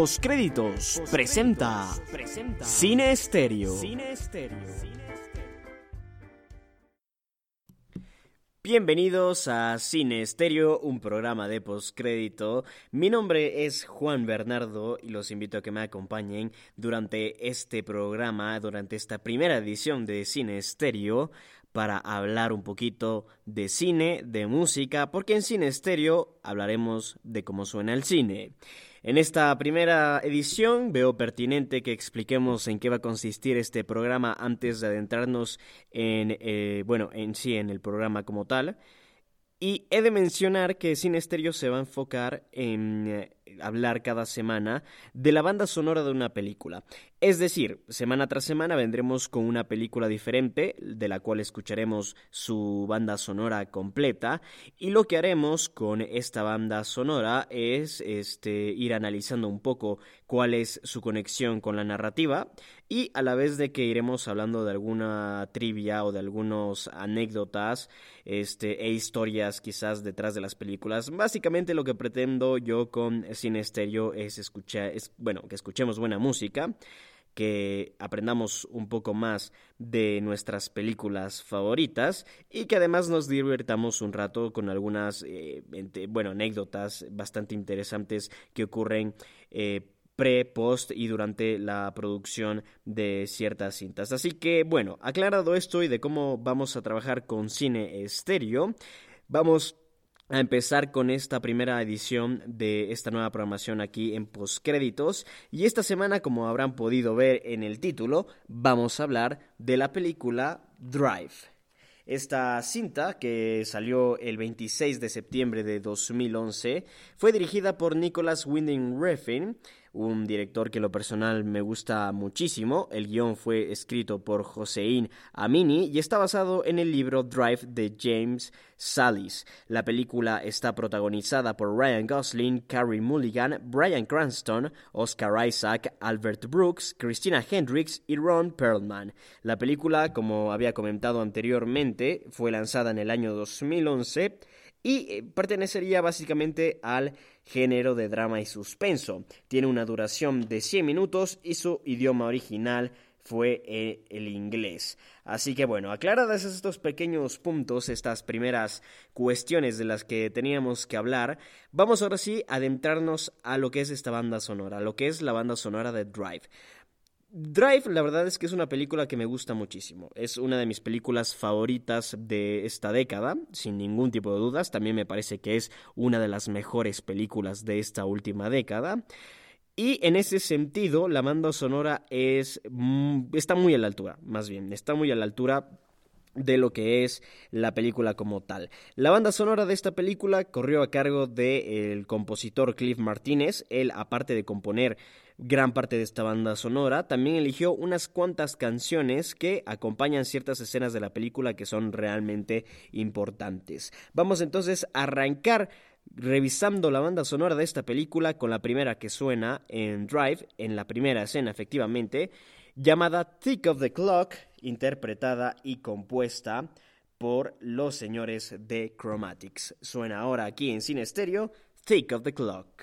Postcréditos presenta Cine Estéreo. Bienvenidos a Cine Estéreo, un programa de postcrédito. Mi nombre es Juan Bernardo y los invito a que me acompañen durante este programa, durante esta primera edición de Cine Estéreo, para hablar un poquito de cine, de música, porque en Cine Estéreo hablaremos de cómo suena el cine. En esta primera edición veo pertinente que expliquemos en qué va a consistir este programa antes de adentrarnos en, eh, bueno, en sí, en el programa como tal. Y he de mencionar que Cine Estéreo se va a enfocar en eh, hablar cada semana de la banda sonora de una película. Es decir, semana tras semana vendremos con una película diferente, de la cual escucharemos su banda sonora completa, y lo que haremos con esta banda sonora es este, ir analizando un poco cuál es su conexión con la narrativa, y a la vez de que iremos hablando de alguna trivia o de algunas anécdotas este, e historias quizás detrás de las películas. Básicamente lo que pretendo yo con Cine Estéreo es escuchar, es, bueno, que escuchemos buena música que aprendamos un poco más de nuestras películas favoritas y que además nos divertamos un rato con algunas, eh, bueno, anécdotas bastante interesantes que ocurren eh, pre, post y durante la producción de ciertas cintas. Así que, bueno, aclarado esto y de cómo vamos a trabajar con cine estéreo, vamos a empezar con esta primera edición de esta nueva programación aquí en Postcréditos. Y esta semana, como habrán podido ver en el título, vamos a hablar de la película Drive. Esta cinta, que salió el 26 de septiembre de 2011, fue dirigida por Nicholas Winding Refn un director que lo personal me gusta muchísimo. El guion fue escrito por Josein Amini y está basado en el libro Drive de James Salis. La película está protagonizada por Ryan Gosling, Carrie Mulligan, Brian Cranston, Oscar Isaac, Albert Brooks, Christina Hendricks y Ron Perlman. La película, como había comentado anteriormente, fue lanzada en el año 2011 y eh, pertenecería básicamente al género de drama y suspenso. Tiene una duración de 100 minutos y su idioma original fue eh, el inglés. Así que bueno, aclaradas estos pequeños puntos, estas primeras cuestiones de las que teníamos que hablar, vamos ahora sí a adentrarnos a lo que es esta banda sonora, lo que es la banda sonora de Drive. Drive, la verdad es que es una película que me gusta muchísimo. Es una de mis películas favoritas de esta década, sin ningún tipo de dudas. También me parece que es una de las mejores películas de esta última década. Y en ese sentido, la banda sonora es, mm, está muy a la altura, más bien, está muy a la altura de lo que es la película como tal. La banda sonora de esta película corrió a cargo del compositor Cliff Martínez. Él, aparte de componer gran parte de esta banda sonora, también eligió unas cuantas canciones que acompañan ciertas escenas de la película que son realmente importantes. Vamos entonces a arrancar revisando la banda sonora de esta película con la primera que suena en Drive, en la primera escena efectivamente, llamada Thick of the Clock, interpretada y compuesta por los señores de Chromatics. Suena ahora aquí en Cine Estéreo, Thick of the Clock.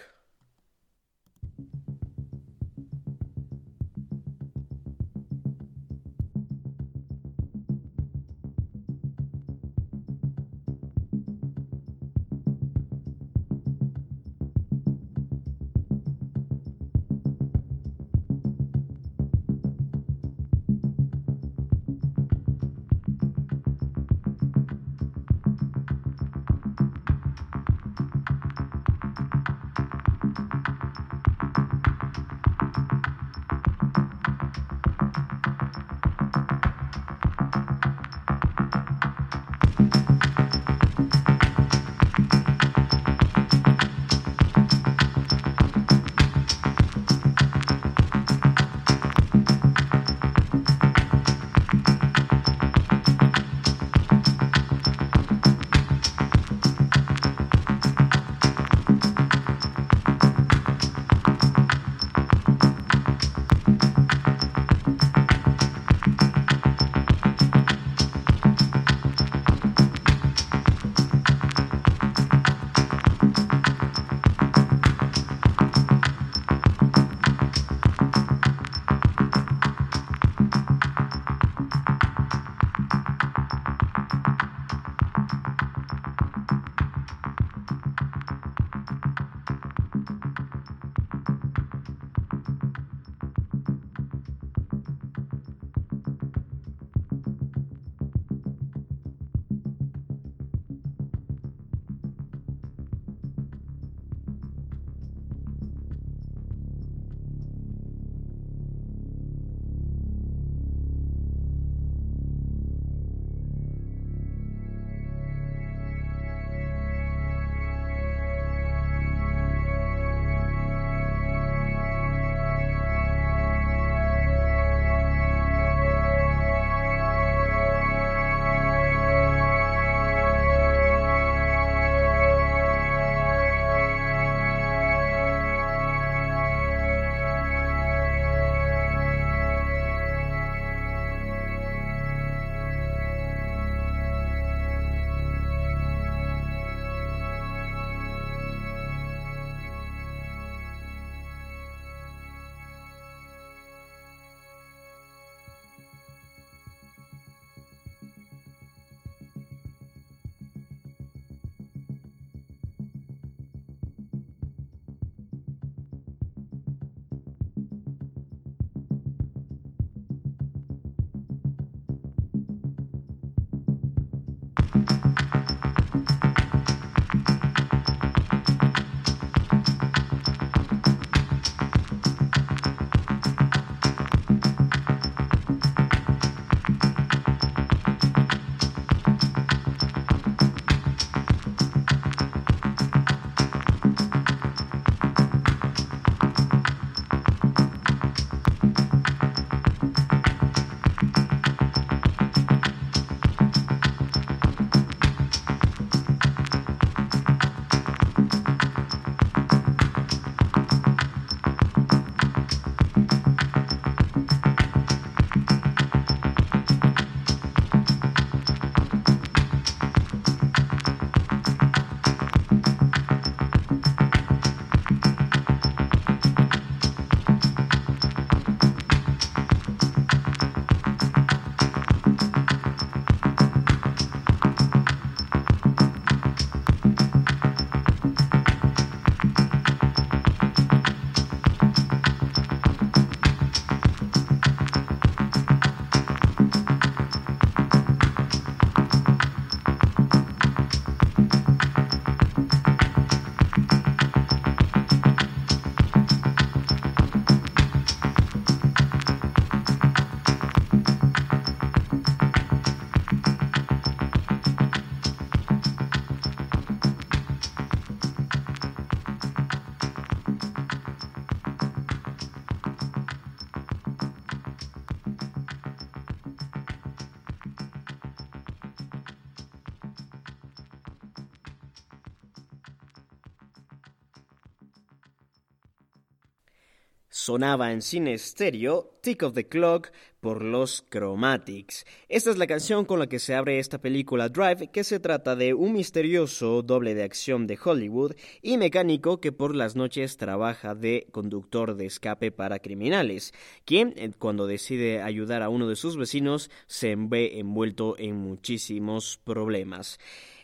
Sonaba en cine estéreo Tick of the Clock por los Chromatics. Esta es la canción con la que se abre esta película Drive, que se trata de un misterioso doble de acción de Hollywood y mecánico que por las noches trabaja de conductor de escape para criminales, quien eh, cuando decide ayudar a uno de sus vecinos se ve envuelto en muchísimos problemas.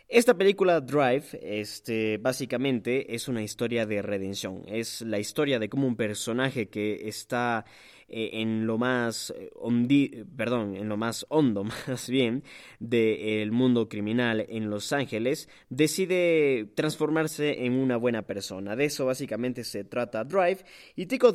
Esta película Drive, este, básicamente es una historia de redención. Es la historia de cómo un personaje que está eh, en lo más eh, perdón, en lo más hondo, más bien, del mundo criminal en Los Ángeles, decide transformarse en una buena persona. De eso básicamente se trata Drive y Tico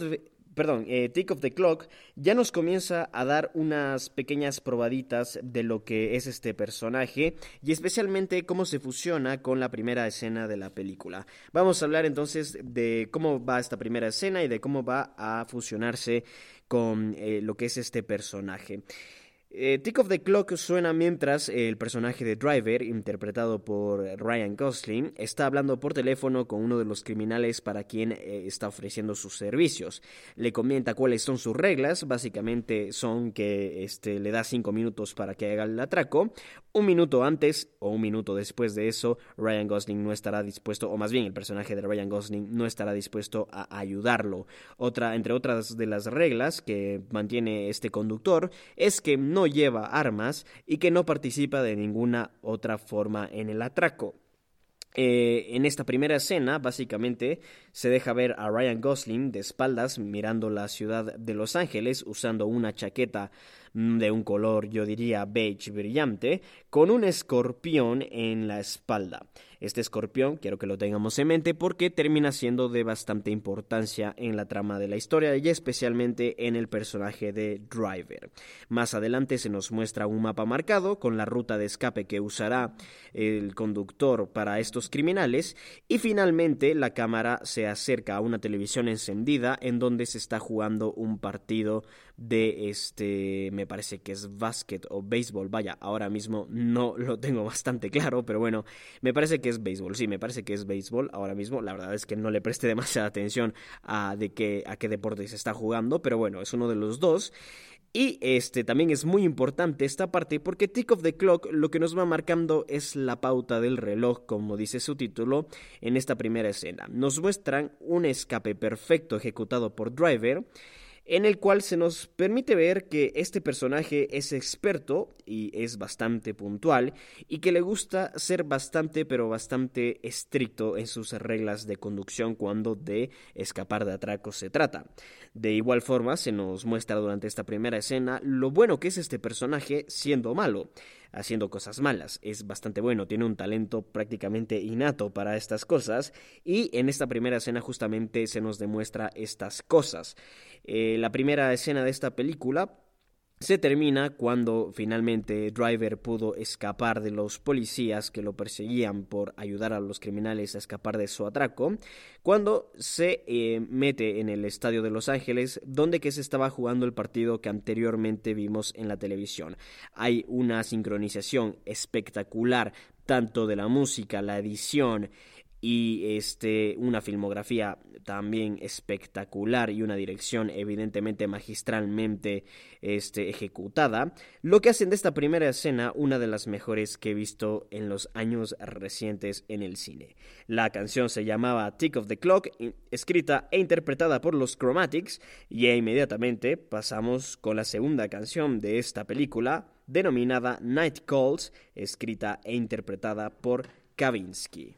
perdón, eh, Tick of the Clock, ya nos comienza a dar unas pequeñas probaditas de lo que es este personaje y especialmente cómo se fusiona con la primera escena de la película. Vamos a hablar entonces de cómo va esta primera escena y de cómo va a fusionarse con eh, lo que es este personaje. Eh, Tick of the Clock suena mientras el personaje de Driver, interpretado por Ryan Gosling, está hablando por teléfono con uno de los criminales para quien eh, está ofreciendo sus servicios. Le comenta cuáles son sus reglas, básicamente son que este, le da cinco minutos para que haga el atraco. Un minuto antes o un minuto después de eso, Ryan Gosling no estará dispuesto, o más bien el personaje de Ryan Gosling no estará dispuesto a ayudarlo. Otra, entre otras de las reglas que mantiene este conductor, es que no lleva armas y que no participa de ninguna otra forma en el atraco. Eh, en esta primera escena, básicamente, se deja ver a Ryan Gosling de espaldas mirando la ciudad de Los Ángeles usando una chaqueta de un color, yo diría, beige brillante, con un escorpión en la espalda. Este escorpión quiero que lo tengamos en mente porque termina siendo de bastante importancia en la trama de la historia y especialmente en el personaje de Driver. Más adelante se nos muestra un mapa marcado con la ruta de escape que usará el conductor para estos criminales y finalmente la cámara se acerca a una televisión encendida en donde se está jugando un partido de este, me parece que es básquet o béisbol, vaya, ahora mismo no lo tengo bastante claro, pero bueno, me parece que es béisbol, sí, me parece que es béisbol ahora mismo, la verdad es que no le presté demasiada atención a, de qué, a qué deporte se está jugando, pero bueno, es uno de los dos. Y este también es muy importante esta parte porque Tick of the Clock lo que nos va marcando es la pauta del reloj, como dice su título, en esta primera escena. Nos muestran un escape perfecto ejecutado por Driver en el cual se nos permite ver que este personaje es experto y es bastante puntual y que le gusta ser bastante pero bastante estricto en sus reglas de conducción cuando de escapar de atracos se trata. De igual forma se nos muestra durante esta primera escena lo bueno que es este personaje siendo malo haciendo cosas malas. Es bastante bueno, tiene un talento prácticamente innato para estas cosas y en esta primera escena justamente se nos demuestra estas cosas. Eh, la primera escena de esta película se termina cuando finalmente Driver pudo escapar de los policías que lo perseguían por ayudar a los criminales a escapar de su atraco, cuando se eh, mete en el estadio de Los Ángeles, donde que se estaba jugando el partido que anteriormente vimos en la televisión. Hay una sincronización espectacular tanto de la música, la edición, y este una filmografía también espectacular y una dirección evidentemente magistralmente este, ejecutada, lo que hacen de esta primera escena una de las mejores que he visto en los años recientes en el cine. La canción se llamaba Tick of the Clock, escrita e interpretada por los Chromatics, y inmediatamente pasamos con la segunda canción de esta película, denominada Night Calls, escrita e interpretada por Kavinsky.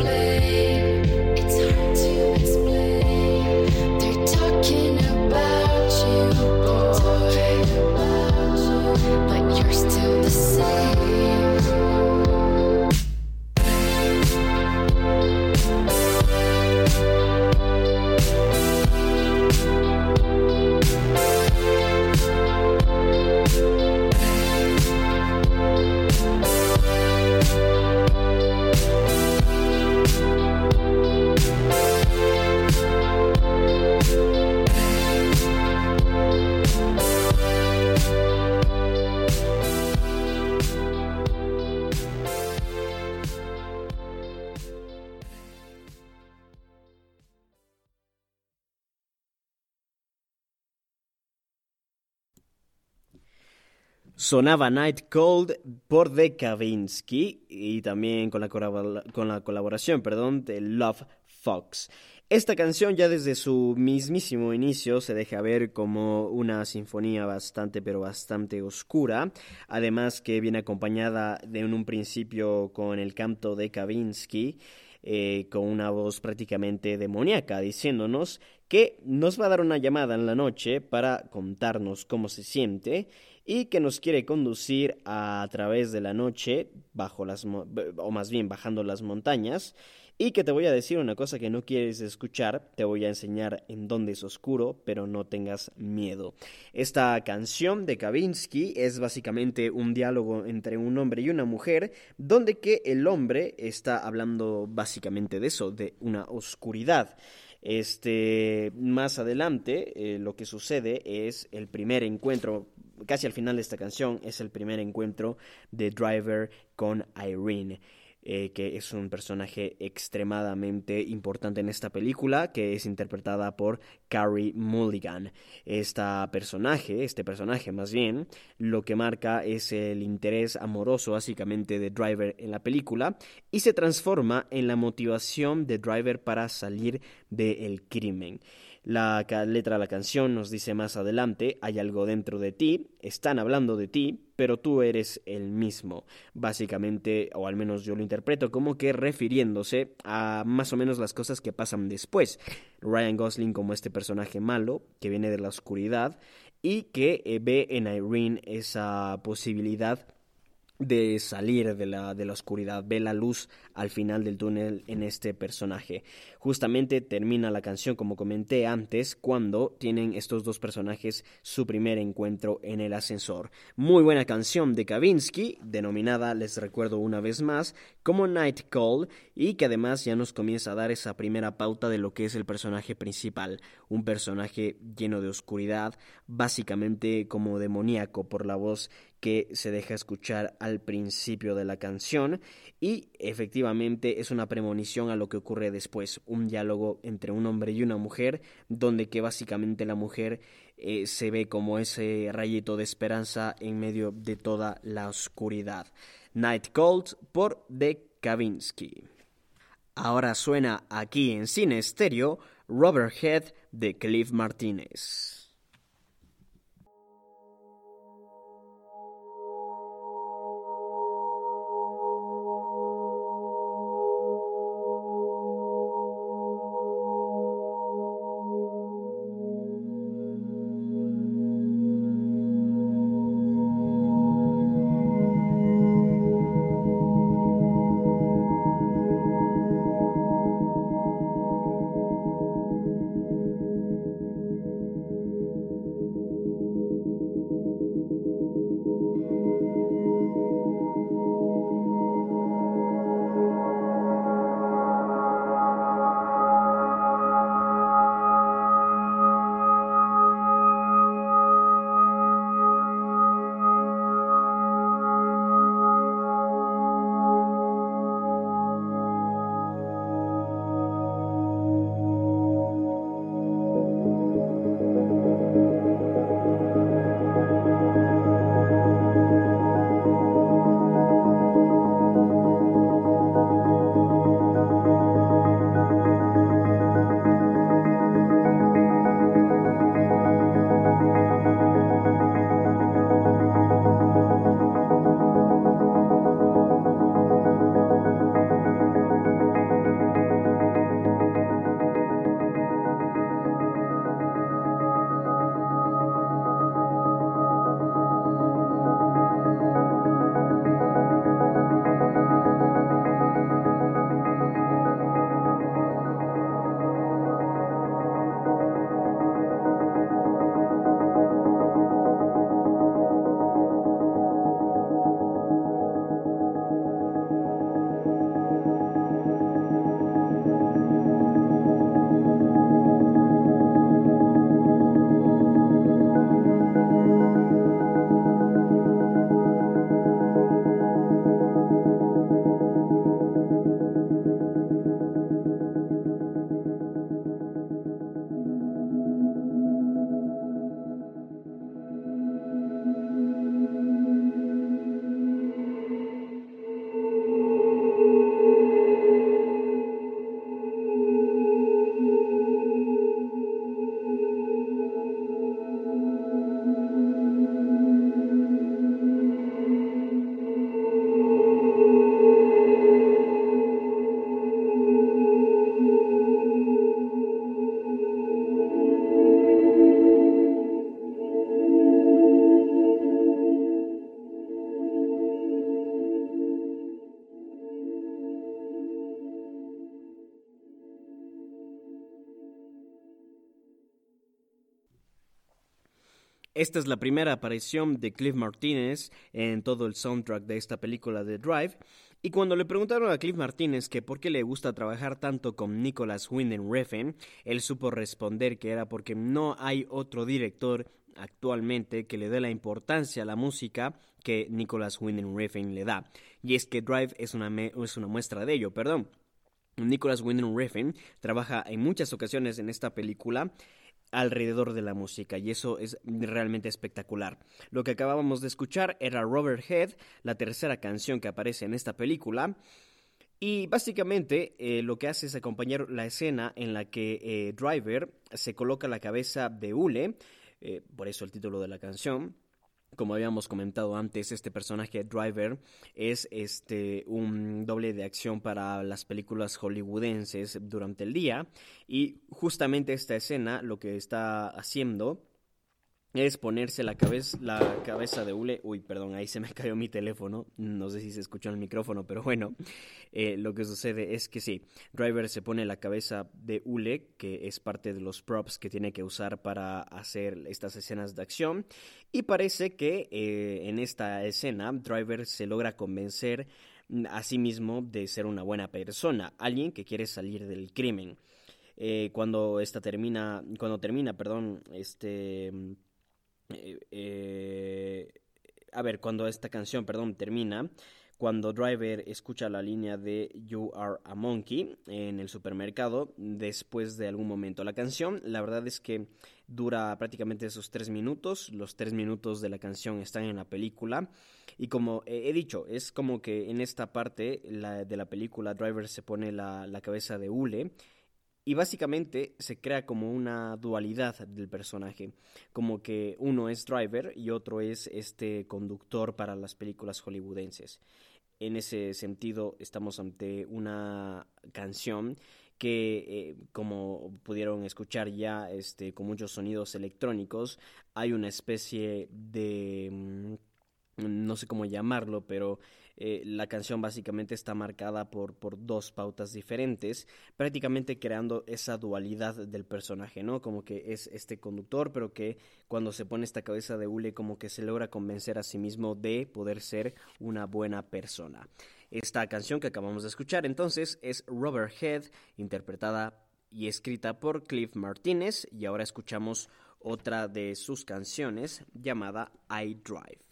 place. Sonaba Night Cold por The Kavinsky y también con la, colaboración perdón, de Love Fox. Esta canción ya desde su mismísimo inicio se deja ver como una sinfonía bastante pero bastante oscura, además que viene acompañada de un principio con el canto de Kavinsky. Eh, con una voz prácticamente demoníaca, diciéndonos que nos va a dar una llamada en la noche para contarnos cómo se siente y que nos quiere conducir a, través de la noche, bajo las, o más bien bajando las montañas, y que te voy a decir una cosa que no quieres escuchar, te voy a enseñar en dónde es oscuro, pero no tengas miedo. Esta canción de Kavinsky es básicamente un diálogo entre un hombre y una mujer, donde que el hombre está hablando básicamente de eso, de una oscuridad. Este, más adelante, eh, lo que sucede es el primer encuentro casi al final de esta canción es el primer encuentro de Driver con Irene. Eh, que es un personaje extremadamente importante en esta película, que es interpretada por Carrie Mulligan. Esta personaje, este personaje más bien, lo que marca es el interés amoroso básicamente de Driver en la película y se transforma en la motivación de Driver para salir del crimen. La letra de la canción nos dice más adelante, hay algo dentro de ti, están hablando de ti, pero tú eres el mismo. Básicamente, o al menos yo lo interpreto como que refiriéndose a más o menos las cosas que pasan después. Ryan Gosling como este personaje malo que viene de la oscuridad y que eh, ve en Irene esa posibilidad de salir de la, de la oscuridad, ve la luz al final del túnel en este personaje. Justamente termina la canción, como comenté antes, cuando tienen estos dos personajes su primer encuentro en el ascensor. Muy buena canción de Kavinsky, denominada, les recuerdo una vez más, como Night Call, y que además ya nos comienza a dar esa primera pauta de lo que es el personaje principal, un personaje lleno de oscuridad, básicamente como demoníaco por la voz que se deja escuchar al principio de la canción y efectivamente es una premonición a lo que ocurre después, un diálogo entre un hombre y una mujer donde que básicamente la mujer eh, se ve como ese rayito de esperanza en medio de toda la oscuridad. Night Cold por The Kavinsky. Ahora suena aquí en cine estéreo Robert Head de Cliff Martínez. Esta es la primera aparición de Cliff Martínez en todo el soundtrack de esta película de Drive. Y cuando le preguntaron a Cliff Martínez que por qué le gusta trabajar tanto con Nicholas Winding Refn, él supo responder que era porque no hay otro director actualmente que le dé la importancia a la música que Nicholas Winding Refn le da. Y es que Drive es una, es una muestra de ello, perdón. Nicholas Winding Refn trabaja en muchas ocasiones en esta película alrededor de la música y eso es realmente espectacular. Lo que acabábamos de escuchar era Robert Head, la tercera canción que aparece en esta película. Y básicamente eh, lo que hace es acompañar la escena en la que eh, Driver se coloca la cabeza de Ule, eh, por eso el título de la canción, como habíamos comentado antes, este personaje Driver es este un doble de acción para las películas hollywoodenses durante el día. Y justamente esta escena lo que está haciendo es ponerse la cabeza, la cabeza de hule. Uy, perdón, ahí se me cayó mi teléfono. No sé si se escuchó en el micrófono, pero bueno, eh, lo que sucede es que sí, Driver se pone la cabeza de hule, que es parte de los props que tiene que usar para hacer estas escenas de acción. Y parece que eh, en esta escena, Driver se logra convencer a sí mismo de ser una buena persona, alguien que quiere salir del crimen. Eh, cuando esta termina, cuando termina, perdón, este eh, eh, a ver, cuando esta canción, perdón, termina, cuando Driver escucha la línea de You Are a Monkey en el supermercado después de algún momento. La canción, la verdad es que dura prácticamente esos tres minutos. Los tres minutos de la canción están en la película. Y como he dicho, es como que en esta parte de la película Driver se pone la, la cabeza de hule y básicamente se crea como una dualidad del personaje, como que uno es driver y otro es este conductor para las películas hollywoodenses. En ese sentido, estamos ante una canción que, eh, como pudieron escuchar ya, este, con muchos sonidos electrónicos, hay una especie de mm, no sé cómo llamarlo, pero eh, la canción básicamente está marcada por, por dos pautas diferentes, prácticamente creando esa dualidad del personaje, ¿no? Como que es este conductor, pero que cuando se pone esta cabeza de hule, como que se logra convencer a sí mismo de poder ser una buena persona. Esta canción que acabamos de escuchar entonces es Robert Head, interpretada y escrita por Cliff Martínez, y ahora escuchamos otra de sus canciones llamada I Drive.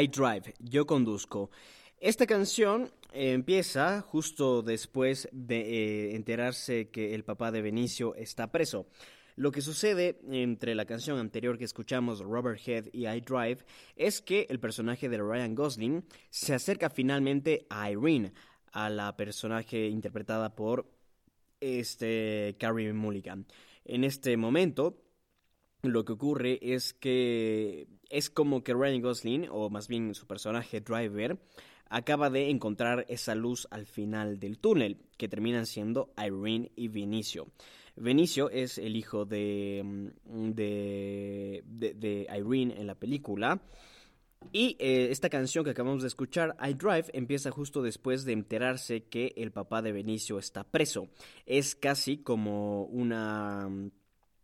I Drive, yo conduzco. Esta canción empieza justo después de eh, enterarse que el papá de Benicio está preso. Lo que sucede entre la canción anterior que escuchamos, Robert Head y I Drive, es que el personaje de Ryan Gosling se acerca finalmente a Irene, a la personaje interpretada por este Carrie Mulligan. En este momento, lo que ocurre es que es como que Ryan Gosling, o más bien su personaje Driver, acaba de encontrar esa luz al final del túnel, que terminan siendo Irene y Vinicio. Vinicio es el hijo de, mm, de, de, Irene en la película. Y eh, esta canción que acabamos de escuchar, I Drive, empieza justo después de enterarse que el papá de Benicio está preso. Es casi como una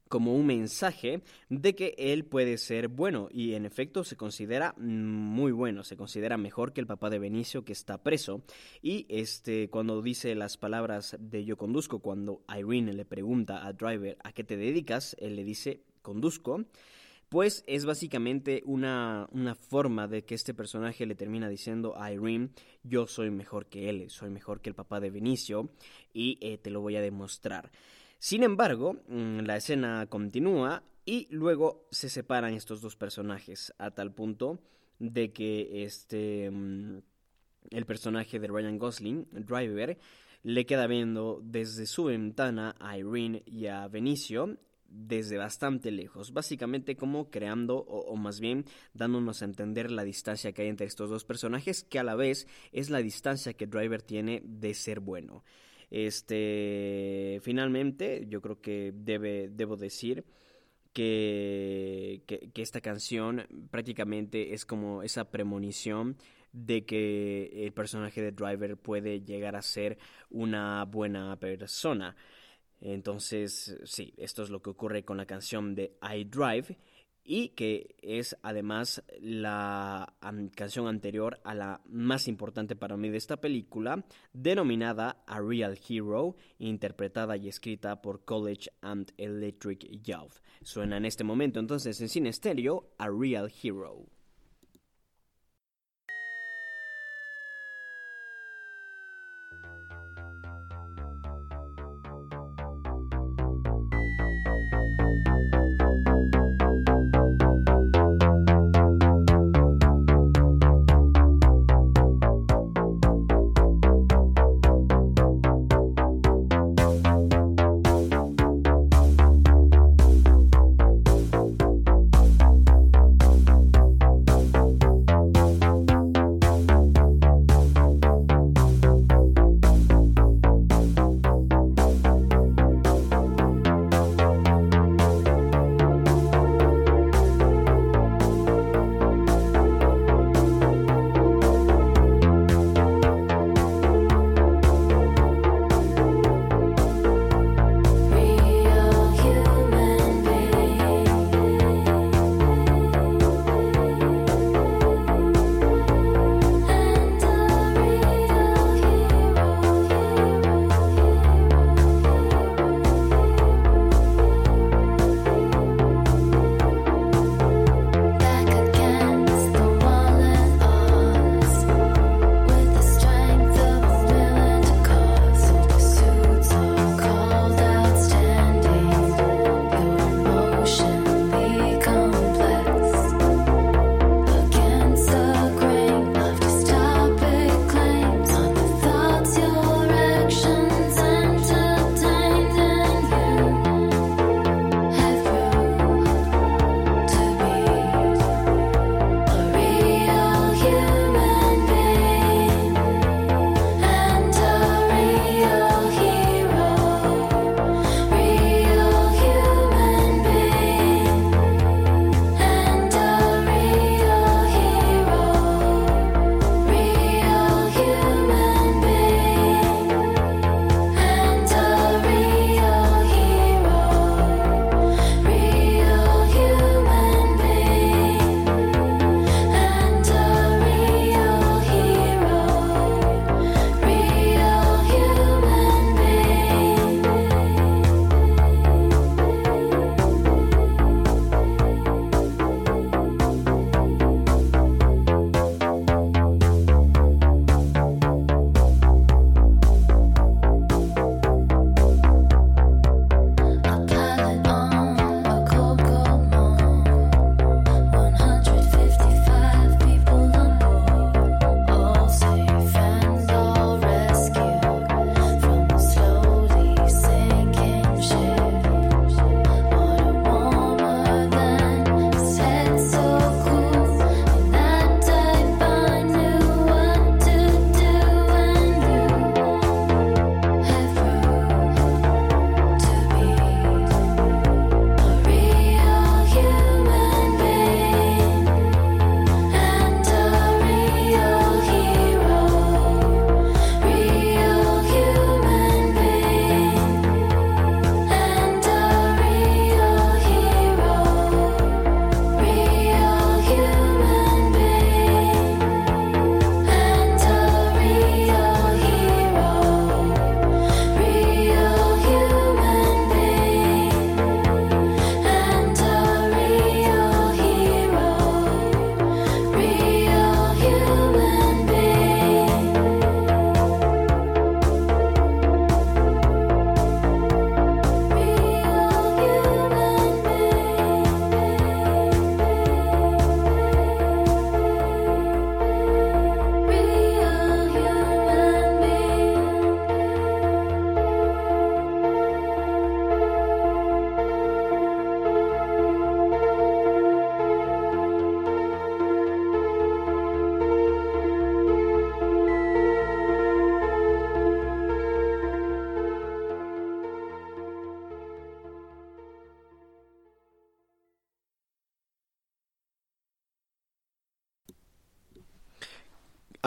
como un mensaje de que él puede ser bueno. Y en efecto se considera muy bueno, se considera mejor que el papá de Benicio que está preso. Y este cuando dice las palabras de yo conduzco cuando Irene le pregunta a Driver a qué te dedicas, él le dice conduzco pues es básicamente una, una, forma de que este personaje le termina diciendo a Irene, yo soy mejor que él, soy mejor que el papá de Benicio y eh, te lo voy a demostrar. Sin embargo, mm, la escena continúa y luego se separan estos dos personajes a tal punto de que este mm, el personaje de Ryan Gosling, Driver, le queda viendo desde su ventana a Irene y a Benicio desde bastante lejos, básicamente como creando o, o, más bien dándonos a entender la distancia que hay entre estos dos personajes, que a la vez es la distancia que Driver tiene de ser bueno. Este, finalmente, yo creo que debe, debo decir que, que, esta canción prácticamente es como esa premonición de que el personaje de Driver puede llegar a ser una buena persona. Entonces, sí, esto es lo que ocurre con la canción de I Drive y que es además la canción anterior a la más importante para mí de esta película, denominada A Real Hero, interpretada y escrita por College and Electric Youth. Suena en este momento entonces en cine estéreo A Real Hero.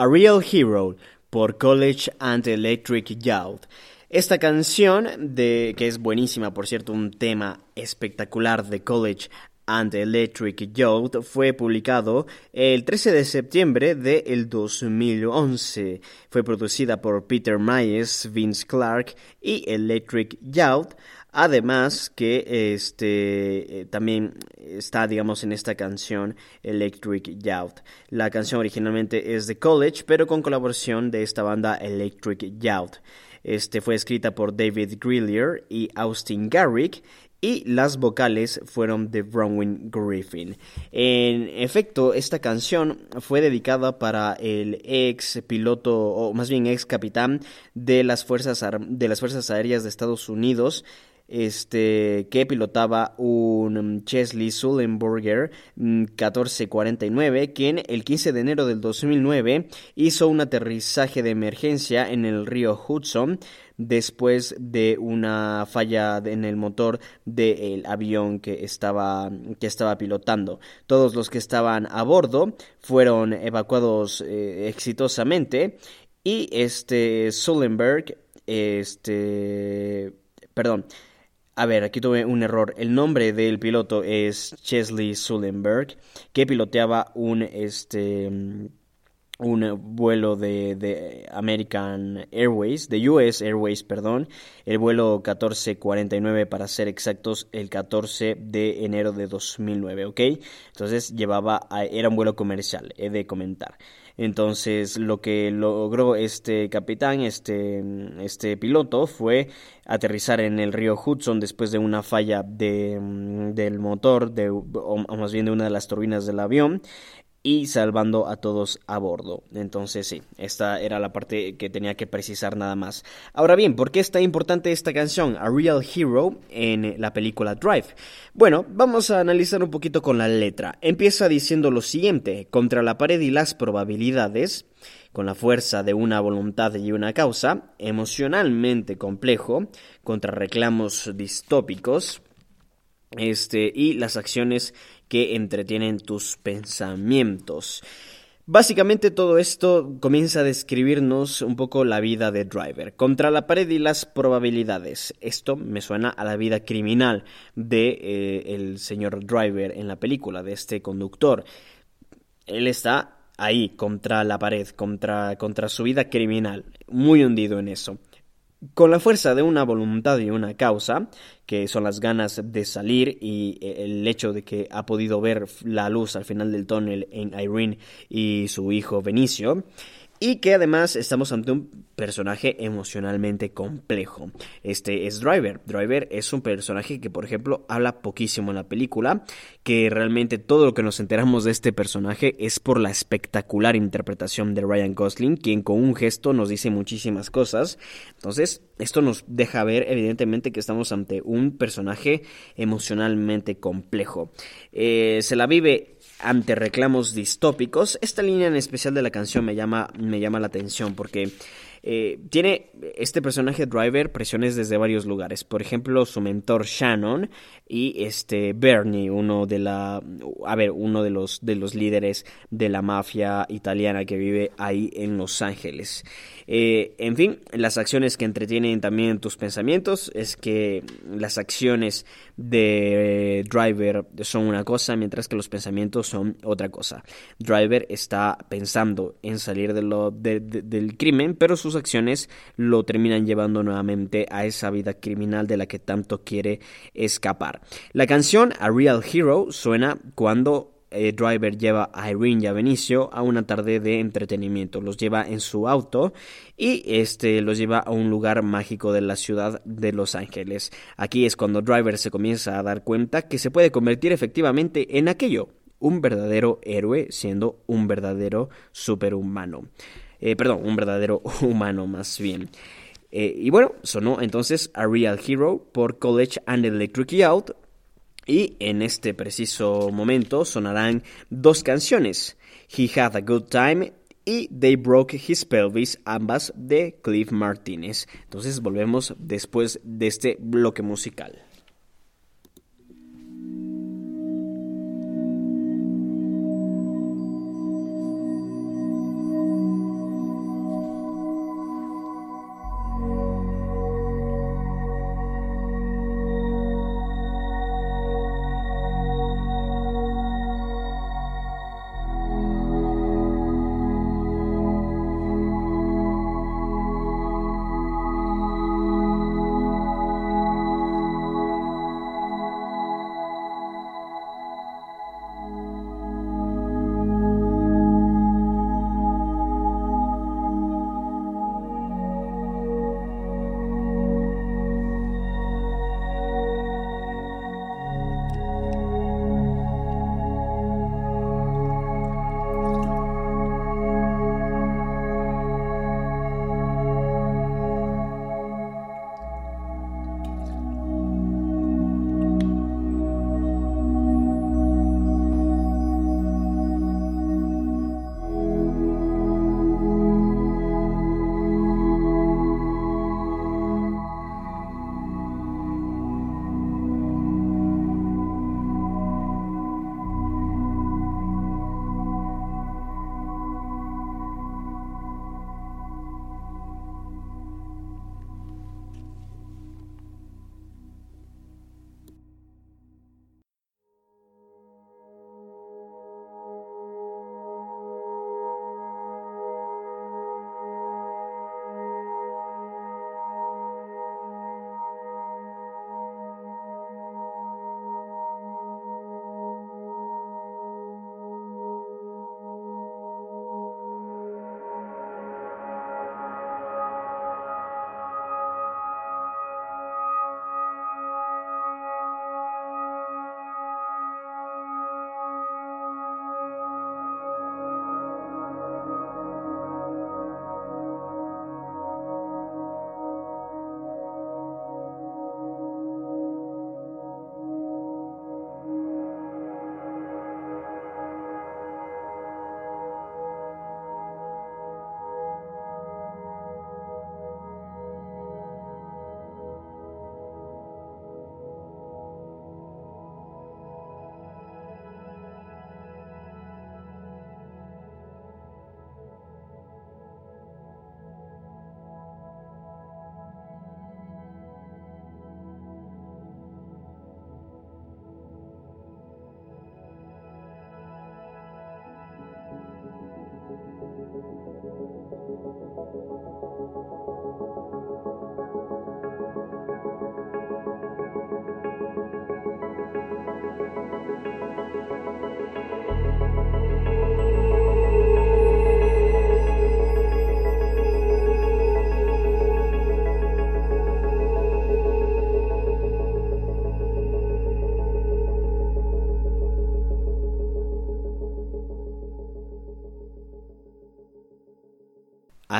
A Real Hero por College and Electric Youth. Esta canción, de, que es buenísima, por cierto, un tema espectacular de College and Electric Youth, fue publicado el 13 de septiembre del 2011. Fue producida por Peter Myers, Vince Clark y Electric Youth. Además que este eh, también está, digamos, en esta canción Electric Youth. La canción originalmente es de College, pero con colaboración de esta banda Electric Youth. Este fue escrita por David Grillier y Austin Garrick y las vocales fueron de Bronwyn Griffin. En efecto, esta canción fue dedicada para el ex piloto, o más bien ex capitán de las Fuerzas, de las fuerzas Aéreas de Estados Unidos, este, que pilotaba un Chesley Sullenberger 1449, mm, quien el 15 de enero del 2009 hizo un aterrizaje de emergencia en el río Hudson después de una falla en el motor del avión que estaba, que estaba pilotando. Todos los que estaban a bordo fueron evacuados eh, exitosamente y este Sullenberg, este, perdón, a ver, aquí tuve un error. El nombre del piloto es Chesley Sullenberg, que piloteaba un este un vuelo de, American Airways, de US Airways, perdón, el vuelo 1449 para ser exactos, el 14 de enero de 2009, ¿ok? Entonces llevaba, era un vuelo comercial, he de comentar. Entonces, lo que logró este capitán, este, este piloto, fue aterrizar en el río Hudson después de una falla de, del motor, de, o más bien de una de las turbinas del avión y salvando a todos a bordo. Entonces sí, esta era la parte que tenía que precisar nada más. Ahora bien, ¿por qué está importante esta canción, A Real Hero, en la película Drive? Bueno, vamos a analizar un poquito con la letra. Empieza diciendo lo siguiente, contra la pared y las probabilidades, con la fuerza de una voluntad y una causa, emocionalmente complejo, contra reclamos distópicos, este, y las acciones que entretienen tus pensamientos. Básicamente todo esto comienza a describirnos un poco la vida de Driver, contra la pared y las probabilidades. Esto me suena a la vida criminal de eh, el señor Driver en la película, de este conductor. Él está ahí, contra la pared, contra, contra su vida criminal, muy hundido en eso. Con la fuerza de una voluntad y una causa, que son las ganas de salir y eh, el hecho de que ha podido ver la luz al final del túnel en Irene y su hijo Benicio, y que además estamos ante un personaje emocionalmente complejo. Este es Driver. Driver es un personaje que, por ejemplo, habla poquísimo en la película, que realmente todo lo que nos enteramos de este personaje es por la espectacular interpretación de Ryan Gosling, quien con un gesto nos dice muchísimas cosas. Entonces, esto nos deja ver evidentemente que estamos ante un personaje emocionalmente complejo. Eh, se la vive ante reclamos distópicos. Esta línea en especial de la canción me llama, me llama la atención porque eh, tiene este personaje Driver presiones desde varios lugares. Por ejemplo, su mentor Shannon y este Bernie, uno de la a ver, uno de los de los líderes de la mafia italiana que vive ahí en Los Ángeles. Eh, en fin, las acciones que entretienen también tus pensamientos es que las acciones de Driver son una cosa, mientras que los pensamientos son otra cosa. Driver está pensando en salir de del crimen, pero sus acciones lo terminan llevando nuevamente a esa vida criminal de la que tanto quiere escapar. La canción A Real Hero suena cuando eh, Driver lleva a Irene y a Benicio a una tarde de entretenimiento. Los lleva en su auto y este los lleva a un lugar mágico de la ciudad de Los Ángeles. Aquí es cuando Driver se comienza a dar cuenta que se puede convertir efectivamente en aquello, un verdadero héroe siendo un verdadero superhumano. Eh, perdón, un verdadero humano más bien. Eh, y bueno, sonó entonces A Real Hero por College and Electric Out y en este preciso momento sonarán dos canciones, He Had a Good Time y They Broke His Pelvis, ambas de Cliff Martínez. Entonces volvemos después de este bloque musical.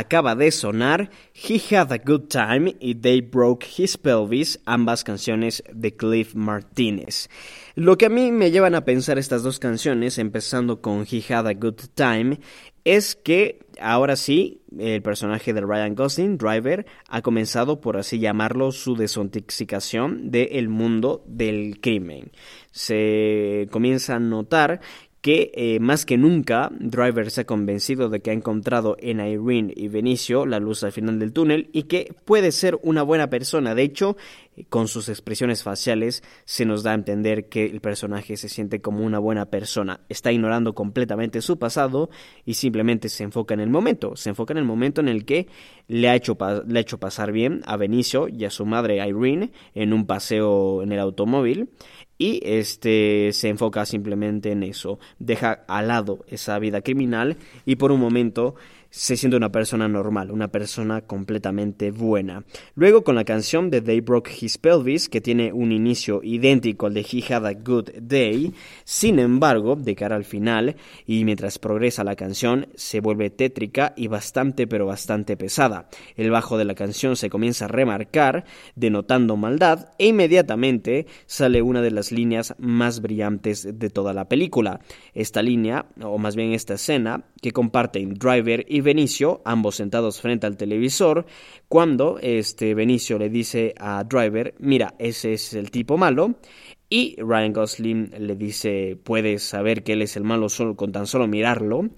Acaba de sonar He Had a Good Time y They Broke His Pelvis, ambas canciones de Cliff Martínez. Lo que a mí me llevan a pensar estas dos canciones, empezando con He Had a Good Time, es que ahora sí, el personaje de Ryan Gosling, Driver, ha comenzado, por así llamarlo, su desintoxicación del mundo del crimen. Se comienza a notar que eh, más que nunca Driver se ha convencido de que ha encontrado en Irene y Benicio la luz al final del túnel y que puede ser una buena persona. De hecho, con sus expresiones faciales se nos da a entender que el personaje se siente como una buena persona. Está ignorando completamente su pasado y simplemente se enfoca en el momento. Se enfoca en el momento en el que le ha hecho, le ha hecho pasar bien a Benicio y a su madre Irene en un paseo en el automóvil y este se enfoca simplemente en eso, deja al lado esa vida criminal y por un momento se siente una persona normal, una persona completamente buena. Luego con la canción de They Broke His Pelvis, que tiene un inicio idéntico al de He Had a Good Day, sin embargo, de cara al final, y mientras progresa la canción, se vuelve tétrica y bastante pero bastante pesada. El bajo de la canción se comienza a remarcar, denotando maldad, e inmediatamente sale una de las líneas más brillantes de toda la película. Esta línea, o más bien esta escena, que comparten Driver y Benicio, ambos sentados frente al televisor, cuando este Benicio le dice a Driver, mira, ese es el tipo malo, y Ryan Gosling le dice, puedes saber que él es el malo solo con tan solo mirarlo,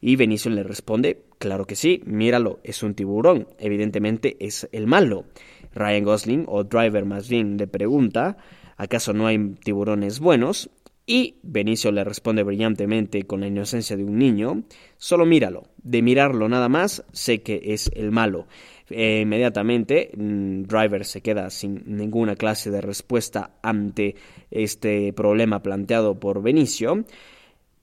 y Benicio le responde, claro que sí, míralo, es un tiburón, evidentemente es el malo. Ryan Gosling, o Driver más bien, le pregunta, ¿acaso no hay tiburones buenos? Y Benicio le responde brillantemente con la inocencia de un niño, solo míralo, de mirarlo nada más sé que es el malo. Eh, inmediatamente mm, Driver se queda sin ninguna clase de respuesta ante este problema planteado por Benicio.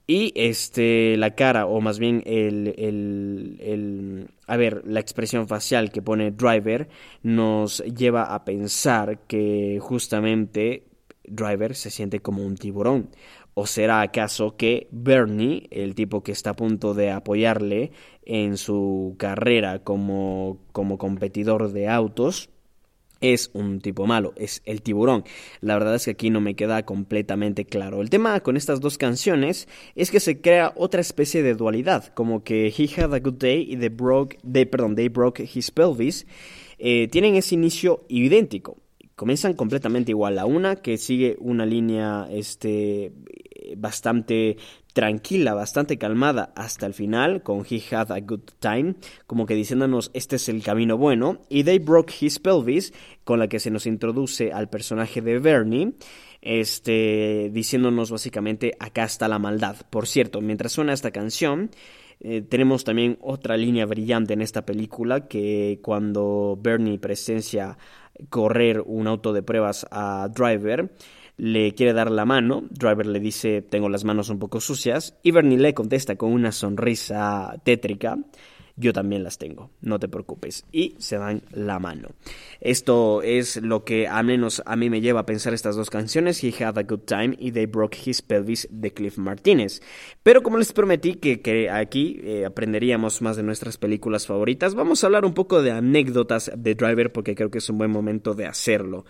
Y este, la cara, o más bien el, el, el, a ver, la expresión facial que pone Driver nos lleva a pensar que justamente Driver se siente como un tiburón. ¿O será acaso que Bernie, el tipo que está a punto de apoyarle en su carrera como, como competidor de autos, es un tipo malo, es el tiburón. La verdad es que aquí no me queda completamente claro. El tema con estas dos canciones es que se crea otra especie de dualidad, como que He Had a Good Day y Broke, they, perdón, They Broke His Pelvis eh, tienen ese inicio idéntico comienzan completamente igual. La una que sigue una línea este, bastante tranquila, bastante calmada hasta el final, con He Had a Good Time, como que diciéndonos este es el camino bueno, y They Broke His Pelvis, con la que se nos introduce al personaje de Bernie, este, diciéndonos básicamente acá está la maldad. Por cierto, mientras suena esta canción, eh, tenemos también otra línea brillante en esta película que cuando Bernie presencia correr un auto de pruebas a Driver, le quiere dar la mano, Driver le dice tengo las manos un poco sucias y Bernie le contesta con una sonrisa tétrica yo también las tengo, no te preocupes. Y se dan la mano. Esto es lo que a menos a mí me lleva a pensar estas dos canciones, He Had a Good Time y They Broke His Pelvis de Cliff Martínez. Pero como les prometí que, aquí eh, aprenderíamos más de nuestras películas favoritas, vamos a hablar un poco de anécdotas de Driver porque creo que es un buen momento de hacerlo.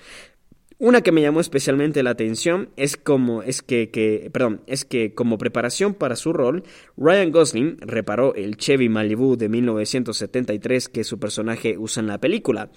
Una que me llamó especialmente la atención es como es que, que, perdón, es que como preparación para su rol, Ryan Gosling reparó el Chevy Malibu de 1973 que su personaje usa en la película.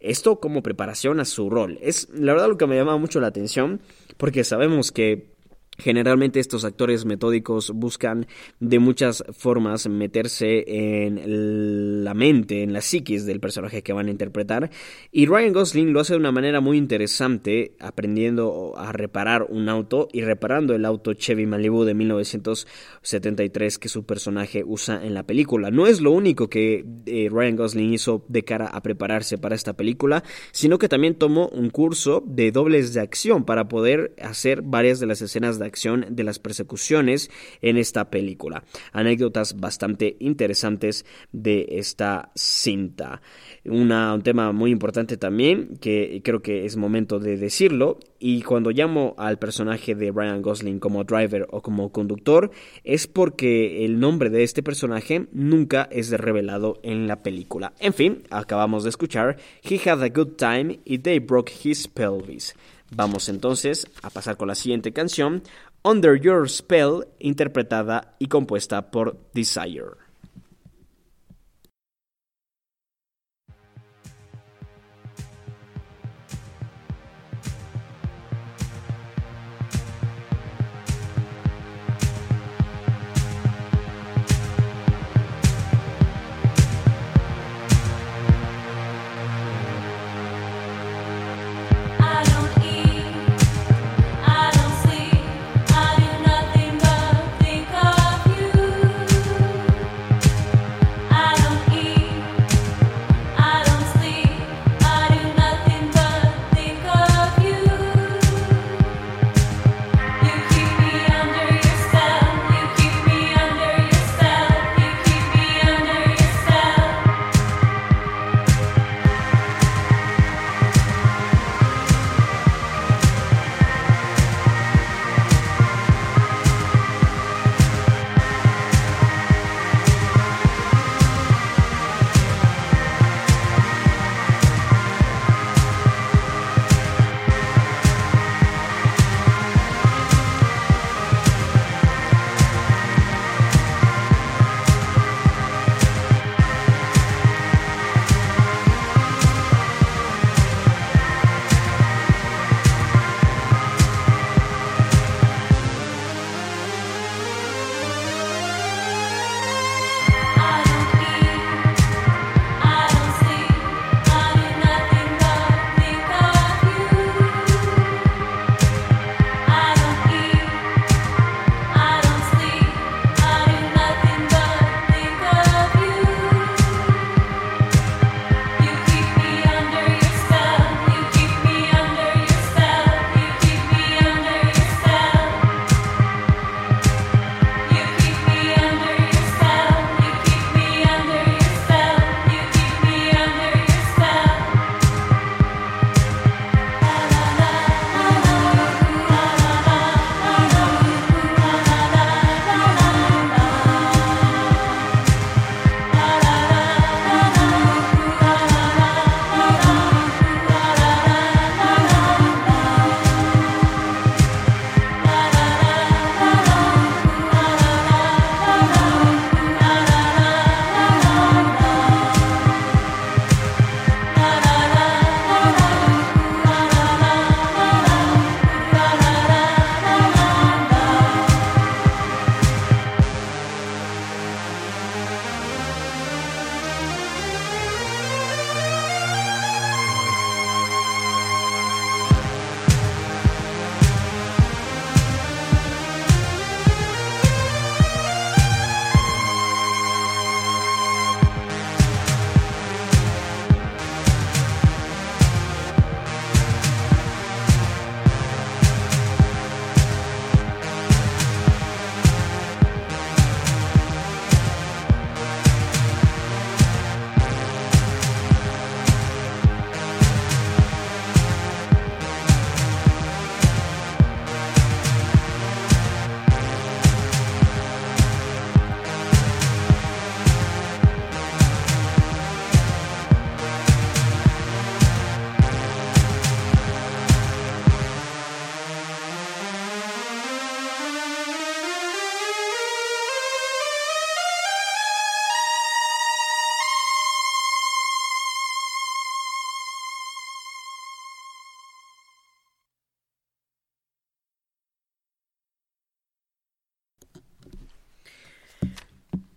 Esto como preparación a su rol. Es la verdad lo que me llama mucho la atención porque sabemos que Generalmente estos actores metódicos buscan de muchas formas meterse en la mente, en la psiquis del personaje que van a interpretar y Ryan Gosling lo hace de una manera muy interesante aprendiendo a reparar un auto y reparando el auto Chevy Malibu de 1973 que su personaje usa en la película. No es lo único que eh, Ryan Gosling hizo de cara a prepararse para esta película, sino que también tomó un curso de dobles de acción para poder hacer varias de las escenas de de acción de las persecuciones en esta película. Anécdotas bastante interesantes de esta cinta. un tema muy importante también, que creo que es momento de decirlo, y cuando llamo al personaje de Ryan Gosling como driver o como conductor, es porque el nombre de este personaje nunca es revelado en la película. En fin, acabamos de escuchar He Had a Good Time y They Broke His Pelvis. Vamos entonces a pasar con la siguiente canción, Under Your Spell, interpretada y compuesta por Desire.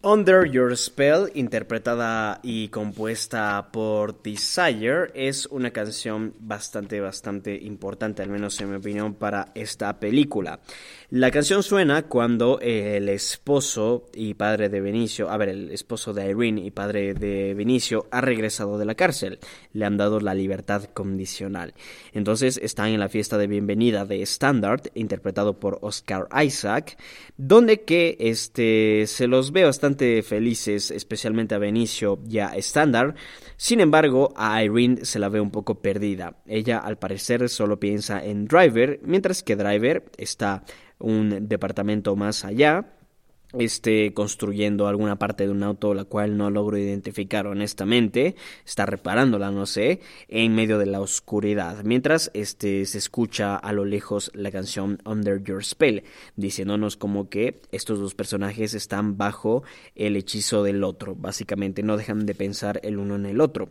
Under Your Spell, interpretada y compuesta por Desire, es una canción bastante, bastante importante, al menos en mi opinión, para esta película. La canción suena cuando el esposo y padre de Benicio, a ver, el esposo de Irene y padre de Benicio ha regresado de la cárcel, le han dado la libertad condicional. Entonces están en la fiesta de bienvenida de Standard, interpretado por Oscar Isaac, donde que este se los ve bastante felices, especialmente a Benicio y a Standard. Sin embargo, a Irene se la ve un poco perdida. Ella al parecer solo piensa en Driver, mientras que Driver está un departamento más allá esté construyendo alguna parte de un auto la cual no logro identificar honestamente, está reparándola, no sé, en medio de la oscuridad, mientras este se escucha a lo lejos la canción Under Your Spell, diciéndonos como que estos dos personajes están bajo el hechizo del otro, básicamente no dejan de pensar el uno en el otro.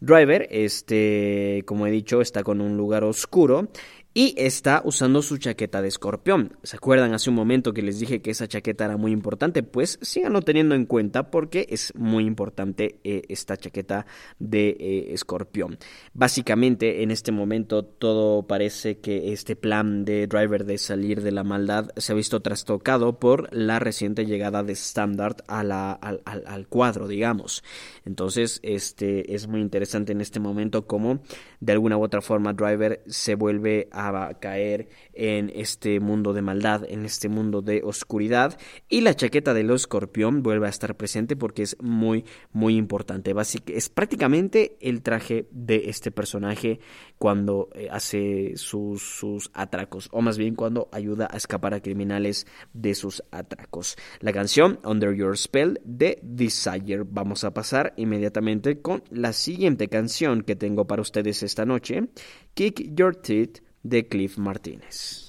Driver, este, como he dicho, está con un lugar oscuro y está usando su chaqueta de escorpión. ¿Se acuerdan hace un momento que les dije que esa chaqueta era muy importante? Pues síganlo teniendo en cuenta porque es muy importante eh, esta chaqueta de eh, escorpión. Básicamente en este momento todo parece que este plan de Driver de salir de la maldad se ha visto trastocado por la reciente llegada de Standard a la, al, al cuadro, digamos. Entonces este es muy interesante en este momento cómo de alguna u otra forma Driver se vuelve a a caer en este mundo de maldad, en este mundo de oscuridad. Y la chaqueta del escorpión vuelve a estar presente porque es muy, muy importante. es prácticamente el traje de este personaje cuando eh, hace sus, sus atracos, o más bien cuando ayuda a escapar a criminales de sus atracos. La canción Under Your Spell de Desire. Vamos a pasar inmediatamente con la siguiente canción que tengo para ustedes esta noche, Kick Your Teeth de Cliff Martínez.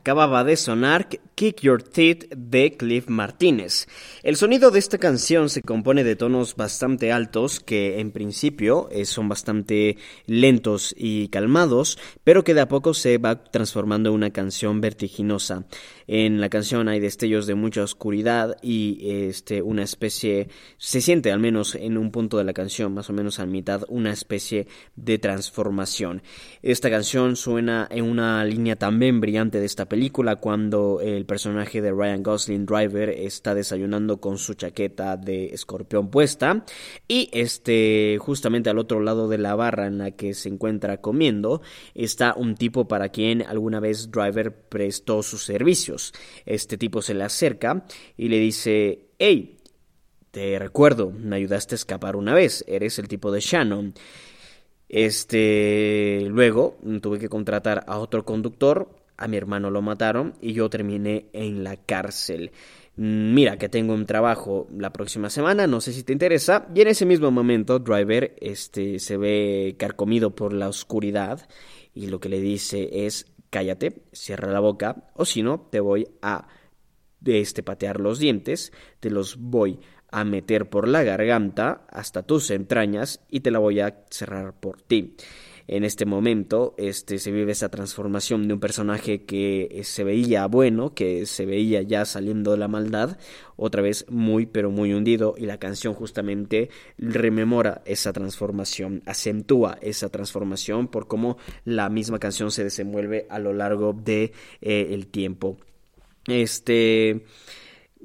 Acababa de sonar Kick Your Teeth de Cliff Martínez. El sonido de esta canción se compone de tonos bastante altos que en principio eh, son bastante lentos y calmados, pero que de a poco se va transformando en una canción vertiginosa. En la canción hay destellos de mucha oscuridad y este, una especie, se siente al menos en un punto de la canción, más o menos a mitad, una especie de transformación. Esta canción suena en una línea también brillante de esta película cuando el personaje de Ryan Gosling Driver está desayunando con su chaqueta de escorpión puesta y este justamente al otro lado de la barra en la que se encuentra comiendo está un tipo para quien alguna vez Driver prestó sus servicios. Este tipo se le acerca y le dice, hey, te recuerdo, me ayudaste a escapar una vez, eres el tipo de Shannon. Este, luego tuve que contratar a otro conductor, a mi hermano lo mataron y yo terminé en la cárcel. Mira que tengo un trabajo la próxima semana, no sé si te interesa. Y en ese mismo momento, Driver este, se ve carcomido por la oscuridad y lo que le dice es cállate, cierra la boca, o si no, te voy a este, patear los dientes, te los voy a meter por la garganta hasta tus entrañas y te la voy a cerrar por ti en este momento este, se vive esa transformación de un personaje que eh, se veía bueno, que se veía ya saliendo de la maldad, otra vez muy pero muy hundido y la canción justamente rememora esa transformación, acentúa esa transformación por cómo la misma canción se desenvuelve a lo largo de eh, el tiempo. Este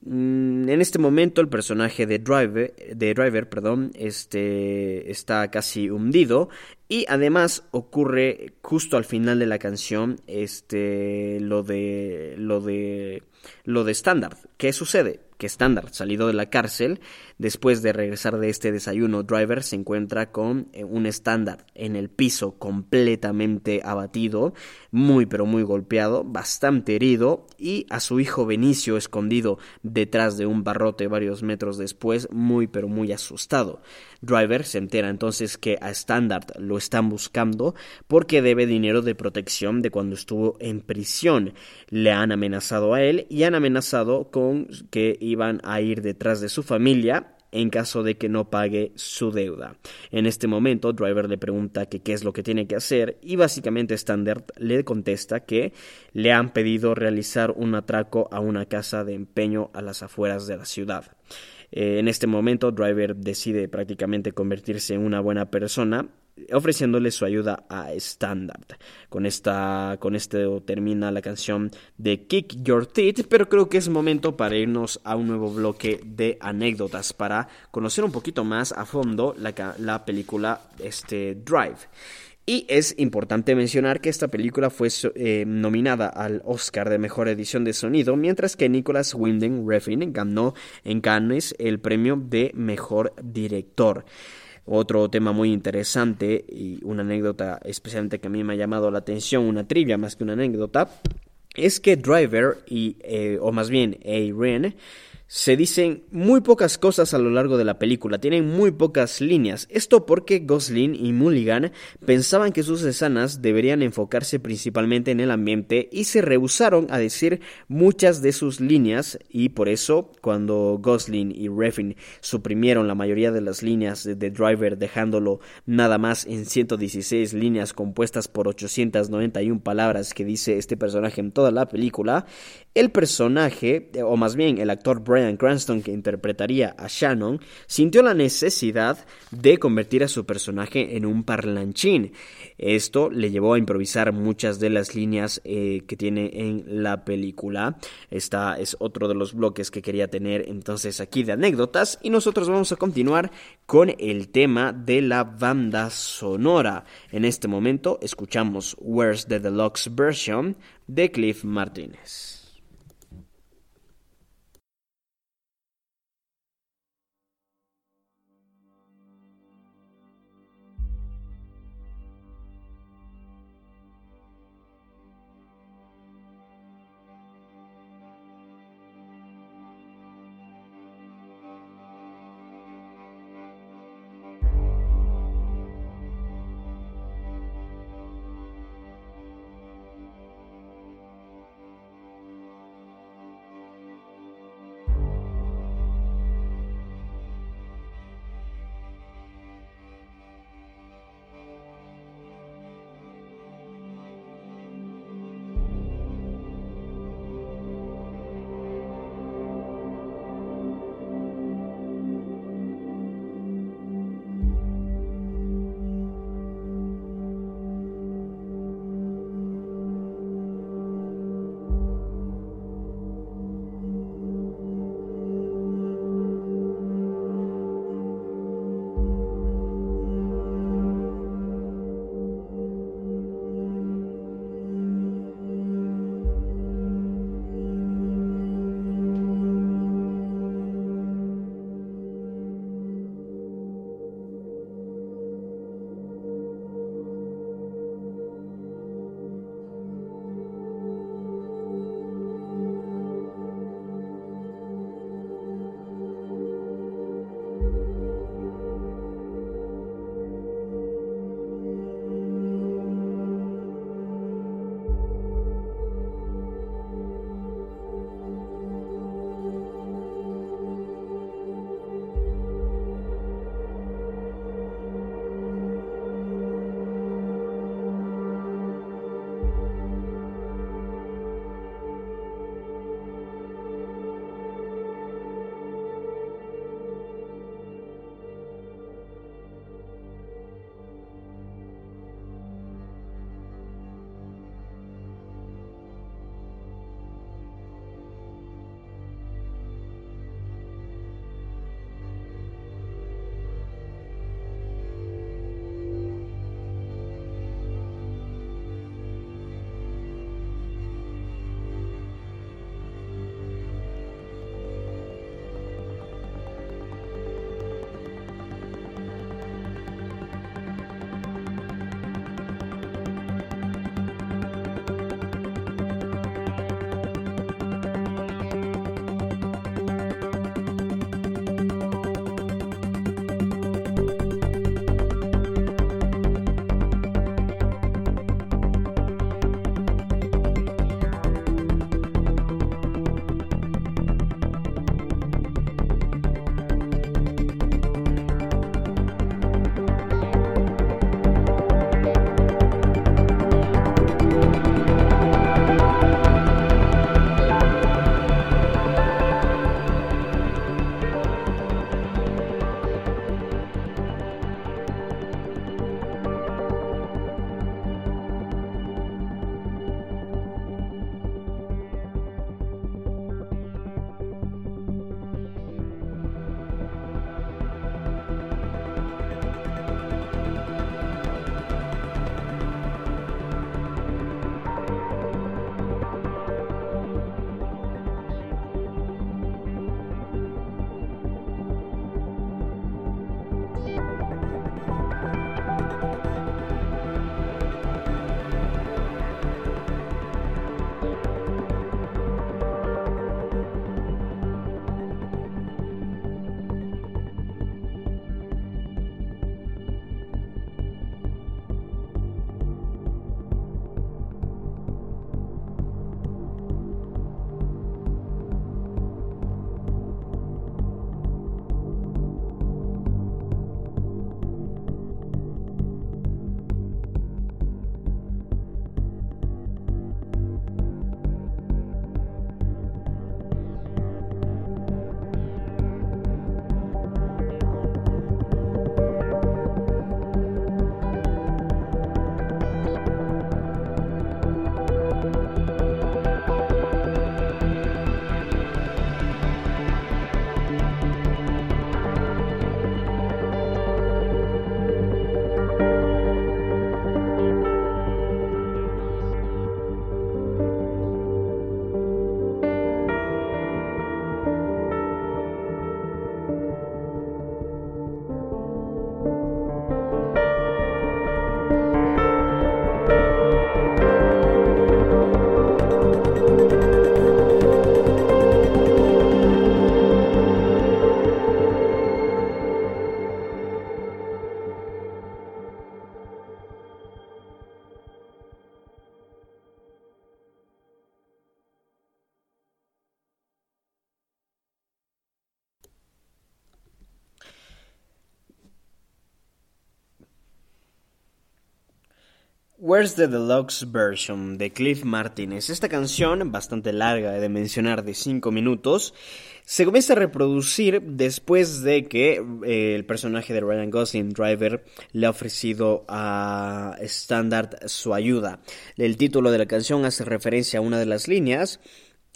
en este momento el personaje de Driver, de Driver perdón, este, está casi hundido y además ocurre justo al final de la canción este, lo de lo de lo de Standard. ¿Qué sucede? Que Standard, salido de la cárcel, después de regresar de este desayuno, Driver se encuentra con eh, un Standard en el piso completamente abatido, muy pero muy golpeado, bastante herido, y a su hijo Benicio escondido detrás de un barrote varios metros después, muy pero muy asustado. Driver se entera entonces que a Standard lo están buscando porque debe dinero de protección de cuando estuvo en prisión. Le han amenazado a él y han amenazado con que iban a ir detrás de su familia en caso de que no pague su deuda. En este momento, Driver le pregunta que qué es lo que tiene que hacer y básicamente Standard le contesta que le han pedido realizar un atraco a una casa de empeño a las afueras de la ciudad. Eh, en este momento, Driver decide prácticamente convertirse en una buena persona ofreciéndole su ayuda a Standard. Con esta con esto termina la canción de Kick Your Teeth, pero creo que es momento para irnos a un nuevo bloque de anécdotas para conocer un poquito más a fondo la, la película este Drive. Y es importante mencionar que esta película fue eh, nominada al Oscar de Mejor Edición de Sonido, mientras que Nicholas Winding Refn ganó en Cannes el premio de Mejor Director. Otro tema muy interesante y una anécdota especialmente que a mí me ha llamado la atención, una trivia más que una anécdota, es que Driver y, eh, o más bien A. Se dicen muy pocas cosas a lo largo de la película, tienen muy pocas líneas. Esto porque Gosling y Mulligan pensaban que sus escenas deberían enfocarse principalmente en el ambiente y se rehusaron a decir muchas de sus líneas y por eso cuando Gosling y Refn suprimieron la mayoría de las líneas de The Driver dejándolo nada más en 116 líneas compuestas por 891 palabras que dice este personaje en toda la película, el personaje, o más bien el actor Brian Cranston, que interpretaría a Shannon, sintió la necesidad de convertir a su personaje en un parlanchín. Esto le llevó a improvisar muchas de las líneas eh, que tiene en la película. Esta es otro de los bloques que quería tener entonces aquí de anécdotas y nosotros vamos a continuar con el tema de la banda sonora. En este momento escuchamos Where's the Deluxe Version de Cliff Martínez. Where's the Deluxe Version de Cliff Martinez. Esta canción, bastante larga de mencionar, de 5 minutos, se comienza a reproducir después de que eh, el personaje de Ryan Gosling, Driver, le ha ofrecido a Standard su ayuda. El título de la canción hace referencia a una de las líneas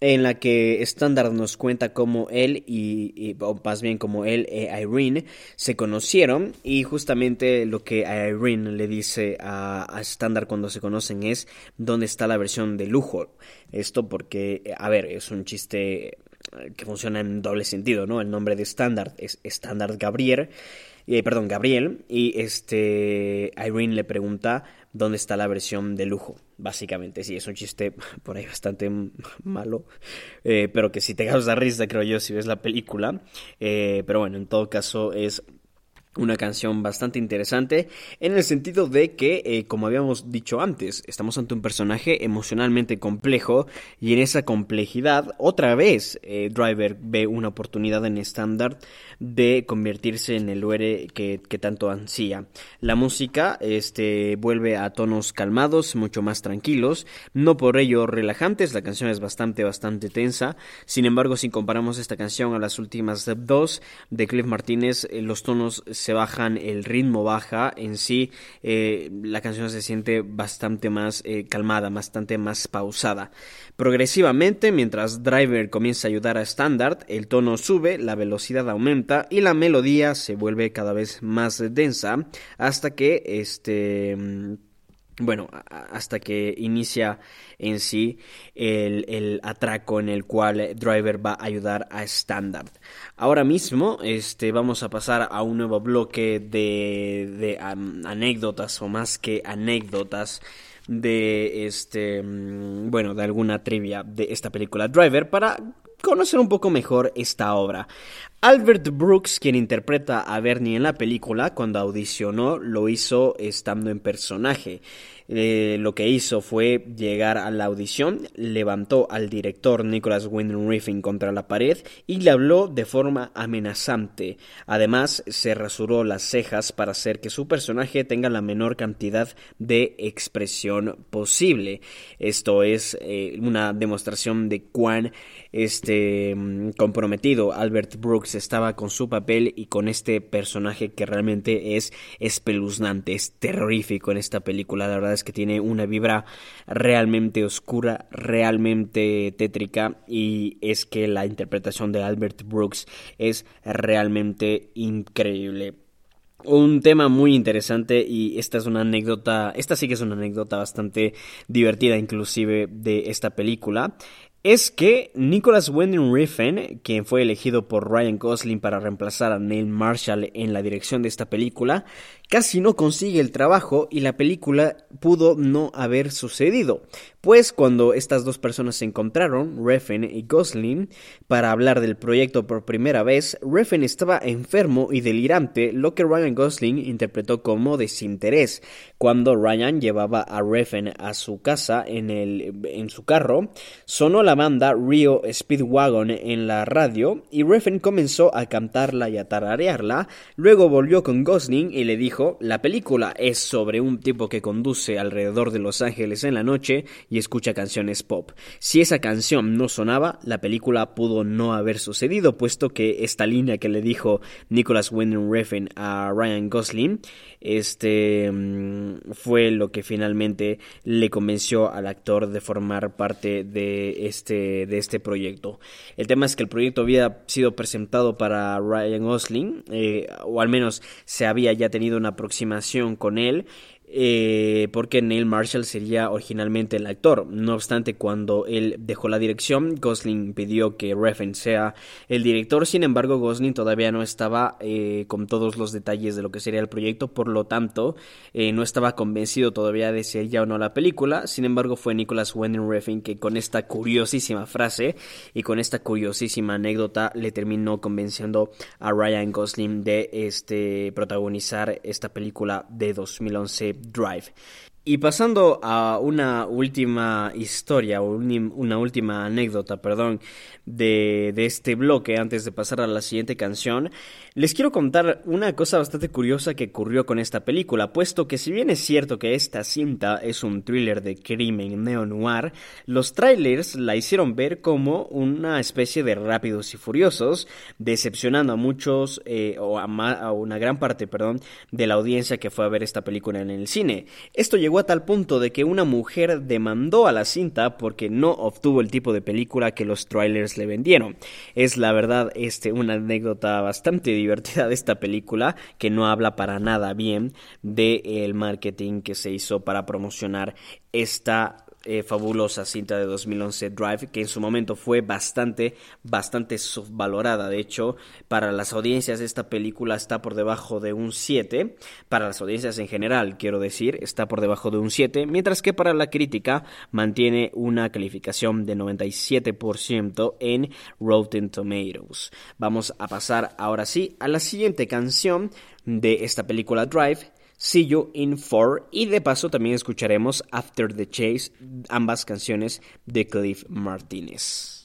en la que Standard nos cuenta cómo él y, o más bien como él e Irene se conocieron y justamente lo que Irene le dice a, a Standard cuando se conocen es dónde está la versión de lujo. Esto porque, a ver, es un chiste que funciona en doble sentido, ¿no? El nombre de Standard es Standard Gabriel, eh, perdón, Gabriel, y este Irene le pregunta dónde está la versión de lujo, básicamente. Sí, es un chiste por ahí bastante malo, eh, pero que si te causa risa, creo yo, si ves la película. Eh, pero bueno, en todo caso es una canción bastante interesante en el sentido de que, eh, como habíamos dicho antes, estamos ante un personaje emocionalmente complejo y en esa complejidad, otra vez, eh, Driver ve una oportunidad en estándar de convertirse en el héroe que, que, tanto ansía. La música este, vuelve a tonos calmados, mucho más tranquilos, no por ello relajantes, la canción es bastante, bastante tensa, sin embargo, si comparamos esta canción a las últimas dos de Cliff Martínez, eh, los tonos se bajan, el ritmo baja, en sí eh, la canción se siente bastante más eh, calmada, bastante más pausada. Progresivamente, mientras Driver comienza a ayudar a Standard, el tono sube, la velocidad aumenta y la melodía se vuelve cada vez más densa hasta que este bueno, hasta que inicia en sí el, atraco en el cual Driver va a ayudar a Standard. Ahora mismo este, vamos a pasar a un nuevo bloque de, de anécdotas o más que anécdotas de este mm, bueno de alguna trivia de esta película Driver para conocer un poco mejor esta obra. Albert Brooks, quien interpreta a Bernie en la película, cuando audicionó lo hizo estando en personaje. Eh, lo que hizo fue llegar a la audición, levantó al director Nicholas Winding contra la pared y le habló de forma amenazante. Además, se rasuró las cejas para hacer que su personaje tenga la menor cantidad de expresión posible. Esto es eh, una demostración de cuán este mm, comprometido Albert Brooks estaba con su papel y con este personaje que realmente es espeluznante, es terrorífico en esta película. La verdad es que tiene una vibra realmente oscura, realmente tétrica y es que la interpretación de Albert Brooks es realmente increíble. Un tema muy interesante y esta es una anécdota, esta sí que es una anécdota bastante divertida inclusive de esta película es que Nicholas Winding Refn, quien fue elegido por Ryan Gosling para reemplazar a Neil Marshall en la dirección de esta película, casi no consigue el trabajo y la película pudo no haber sucedido. Pues cuando estas dos personas se encontraron, Refn y Gosling, para hablar del proyecto por primera vez, Refn estaba enfermo y delirante, lo que Ryan Gosling interpretó como desinterés. Cuando Ryan llevaba a Refn a su casa en, el, en su carro, sonó la banda Rio Speedwagon en la radio y Refn comenzó a cantarla y a tararearla. Luego volvió con Gosling y le dijo la película es sobre un tipo que conduce alrededor de Los Ángeles en la noche y escucha canciones pop. Si esa canción no sonaba, la película pudo no haber sucedido, puesto que esta línea que le dijo Nicholas Winding Refn a Ryan Gosling este mm, fue lo que finalmente le convenció al actor de formar parte de este de este proyecto. El tema es que el proyecto había sido presentado para Ryan Gosling, eh, o al menos se había ya tenido una aproximación con él eh, porque Neil Marshall sería originalmente el actor. No obstante, cuando él dejó la dirección, Gosling pidió que Refn sea el director. Sin embargo, Gosling todavía no estaba eh, con todos los detalles de lo que sería el proyecto, por lo tanto, eh, no estaba convencido todavía de si ya o no la película. Sin embargo, fue Nicholas Winding Refn que con esta curiosísima frase y con esta curiosísima anécdota le terminó convenciendo a Ryan Gosling de este protagonizar esta película de 2011 Drive. Y pasando a una última historia, o una última anécdota, perdón, de, de, este bloque antes de pasar a la siguiente canción, les quiero contar una cosa bastante curiosa que ocurrió con esta película, puesto que si bien es cierto que esta cinta es un thriller de crimen neo-noir, los trailers la hicieron ver como una especie de rápidos y furiosos, decepcionando a muchos, eh, o a, a, una gran parte, perdón, de la audiencia que fue a ver esta película en el cine. Esto llegó a tal punto de que una mujer demandó a la cinta porque no obtuvo el tipo de película que los trailers le vendieron. Es la verdad este, una anécdota bastante divertida de esta película que no habla para nada bien del el marketing que se hizo para promocionar esta eh, fabulosa cinta de 2011 Drive, que en su momento fue bastante, bastante subvalorada. De hecho, para las audiencias esta película está por debajo de un 7. Para las audiencias en general, quiero decir, está por debajo de un 7. Mientras que para la crítica mantiene una calificación de 97% en Rotten Tomatoes. Vamos a pasar ahora sí a la siguiente canción de esta película Drive See You in Four y de paso también escucharemos After the Chase, ambas canciones de Cliff Martínez.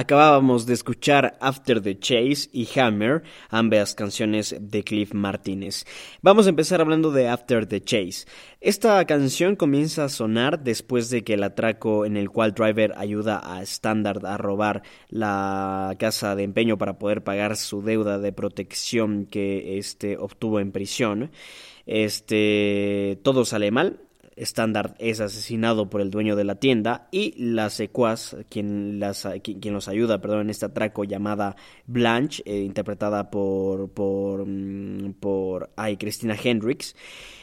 Acabábamos de escuchar After the Chase y Hammer, ambas canciones de Cliff Martínez. Vamos a empezar hablando de After the Chase. Esta canción comienza a sonar después de que el atraco en el cual Driver ayuda a Standard a robar la casa de empeño para poder pagar su deuda de protección que este obtuvo en prisión. Este todo sale mal Standard es asesinado por el dueño de la tienda y la secuaz, quien, las, quien, los ayuda perdón, en este atraco llamada Blanche, eh, interpretada por, por, mm, por ay, Christina Hendricks,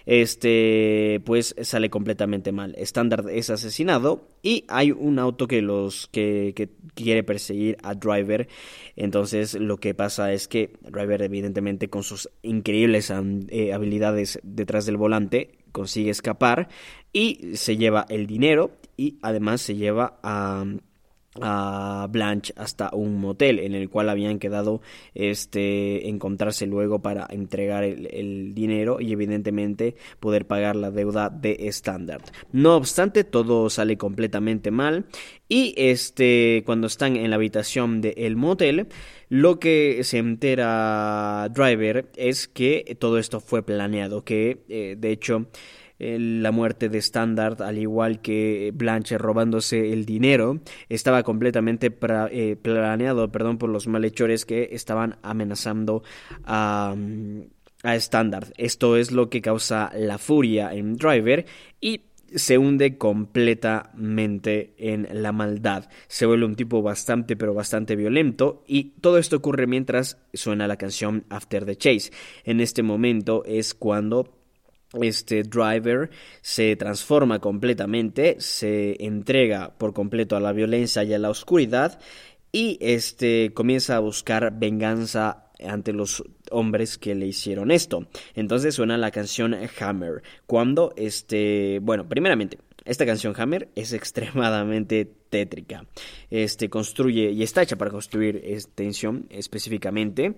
este, pues sale completamente mal. Standard es asesinado y hay un auto que los que, quiere perseguir a Driver. Entonces lo que pasa es que Driver evidentemente con sus increíbles eh, habilidades detrás del volante consigue escapar y se lleva el dinero y además se lleva a Blanche hasta un motel en el cual habían quedado este encontrarse luego para entregar el, dinero y evidentemente poder pagar la deuda de Standard. No obstante, todo sale completamente mal y este cuando están en la habitación del motel lo que se entera Driver es que todo esto fue planeado, que eh, de hecho la muerte de Standard, al igual que Blanche robándose el dinero, estaba completamente eh, planeado perdón, por los malhechores que estaban amenazando a, a Standard. Esto es lo que causa la furia en Driver y se hunde completamente en la maldad. Se vuelve un tipo bastante pero bastante violento y todo esto ocurre mientras suena la canción After the Chase. En este momento es cuando este driver se transforma completamente, se entrega por completo a la violencia y a la oscuridad y este comienza a buscar venganza ante los hombres que le hicieron esto. Entonces suena la canción Hammer. Cuando este, bueno, primeramente, esta canción Hammer es extremadamente tétrica. Este construye y está hecha para construir tensión específicamente.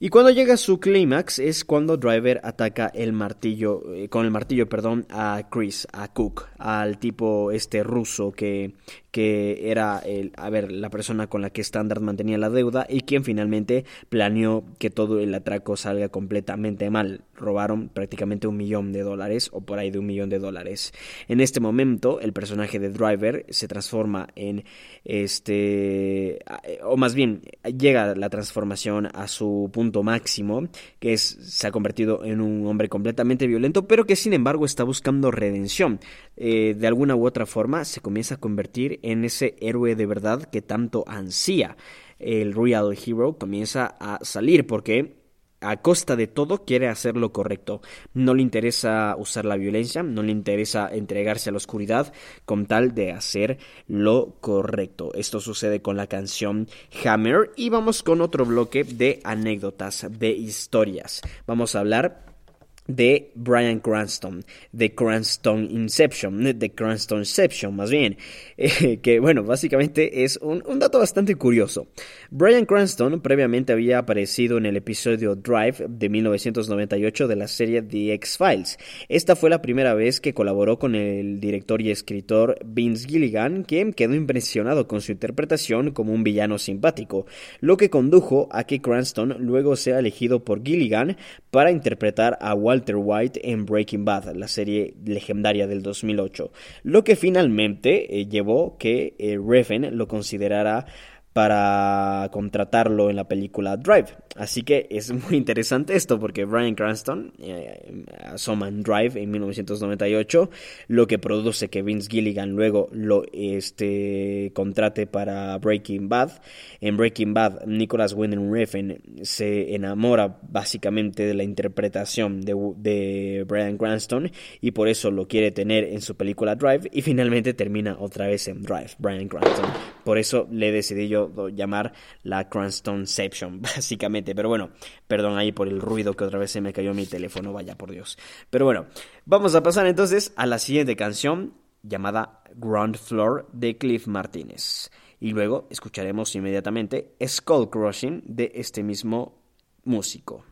Y cuando llega su clímax es cuando Driver ataca el martillo, eh, con el martillo, perdón, a Chris, a Cook, al tipo este ruso que que era el, a ver, la persona con la que Standard mantenía la deuda y quien finalmente planeó que todo el atraco salga completamente mal. Robaron prácticamente un millón de dólares o por ahí de un millón de dólares. En este momento, el personaje de Driver se transforma en este, o más bien, llega la transformación a su punto máximo, que se ha convertido en un hombre completamente violento, pero que sin embargo está buscando redención. Eh, de alguna u otra forma se comienza a convertir en ese héroe de verdad que tanto ansía. El Real Hero comienza a salir porque a costa de todo quiere hacer lo correcto. No le interesa usar la violencia, no le interesa entregarse a la oscuridad con tal de hacer lo correcto. Esto sucede con la canción Hammer y vamos con otro bloque de anécdotas, de historias. Vamos a hablar de Brian Cranston, de Cranston Inception, de Cranston Inception más bien, eh, que bueno, básicamente es un, un, dato bastante curioso. Brian Cranston previamente había aparecido en el episodio Drive de 1998 de la serie The X-Files. Esta fue la primera vez que colaboró con el director y escritor Vince Gilligan, quien quedó impresionado con su interpretación como un villano simpático, lo que condujo a que Cranston luego sea elegido por Gilligan para interpretar a Walter White en Breaking Bad, la serie legendaria del 2008, lo que finalmente eh, llevó que eh, Refn lo considerara para contratarlo en la película Drive. Así que es muy interesante esto porque Brian Cranston eh, asoma en Drive en 1998, lo que produce que Vince Gilligan luego lo este, contrate para Breaking Bad. En Breaking Bad, Nicholas Winding Refn se enamora básicamente de la interpretación de, de Brian Cranston y por eso lo quiere tener en su película Drive y finalmente termina otra vez en Drive, Brian Cranston. Por eso le decidí yo llamar la Cranstonception, básicamente. Pero bueno, perdón ahí por el ruido que otra vez se me cayó mi teléfono, vaya por Dios. Pero bueno, vamos a pasar entonces a la siguiente canción llamada Ground Floor de Cliff Martínez. Y luego escucharemos inmediatamente Skull Crushing de este mismo músico.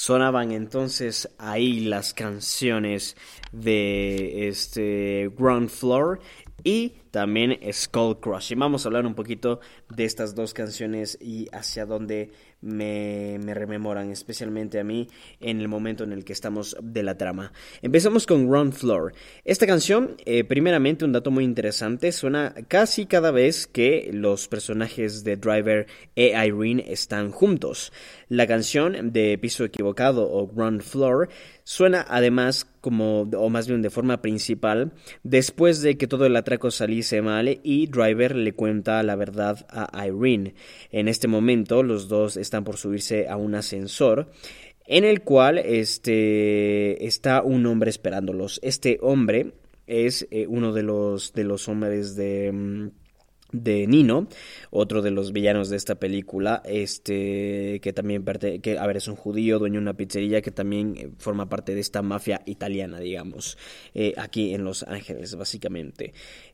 Sonaban entonces ahí las canciones de este Ground Floor y también Skull Crush. Y vamos a hablar un poquito de estas dos canciones y hacia dónde me, rememoran, especialmente a mí, en el momento en el que estamos de la trama. Empezamos con Ground Floor. Esta canción, eh, primeramente, un dato muy interesante, suena casi cada vez que los personajes de Driver e Irene están juntos. La canción de Piso Equivocado o Ground Floor suena además como, o más bien de forma principal, después de que todo el atraco saliese mal y Driver le cuenta la verdad a Irene. En este momento los dos están por subirse a un ascensor en el cual este, está un hombre esperándolos. Este hombre es eh, uno de los, de los hombres de... Mm, de Nino, otro de los villanos de esta película, este que también que a ver es un judío dueño de una pizzería que también eh, forma parte de esta mafia italiana, digamos, eh, aquí en Los Ángeles, básicamente.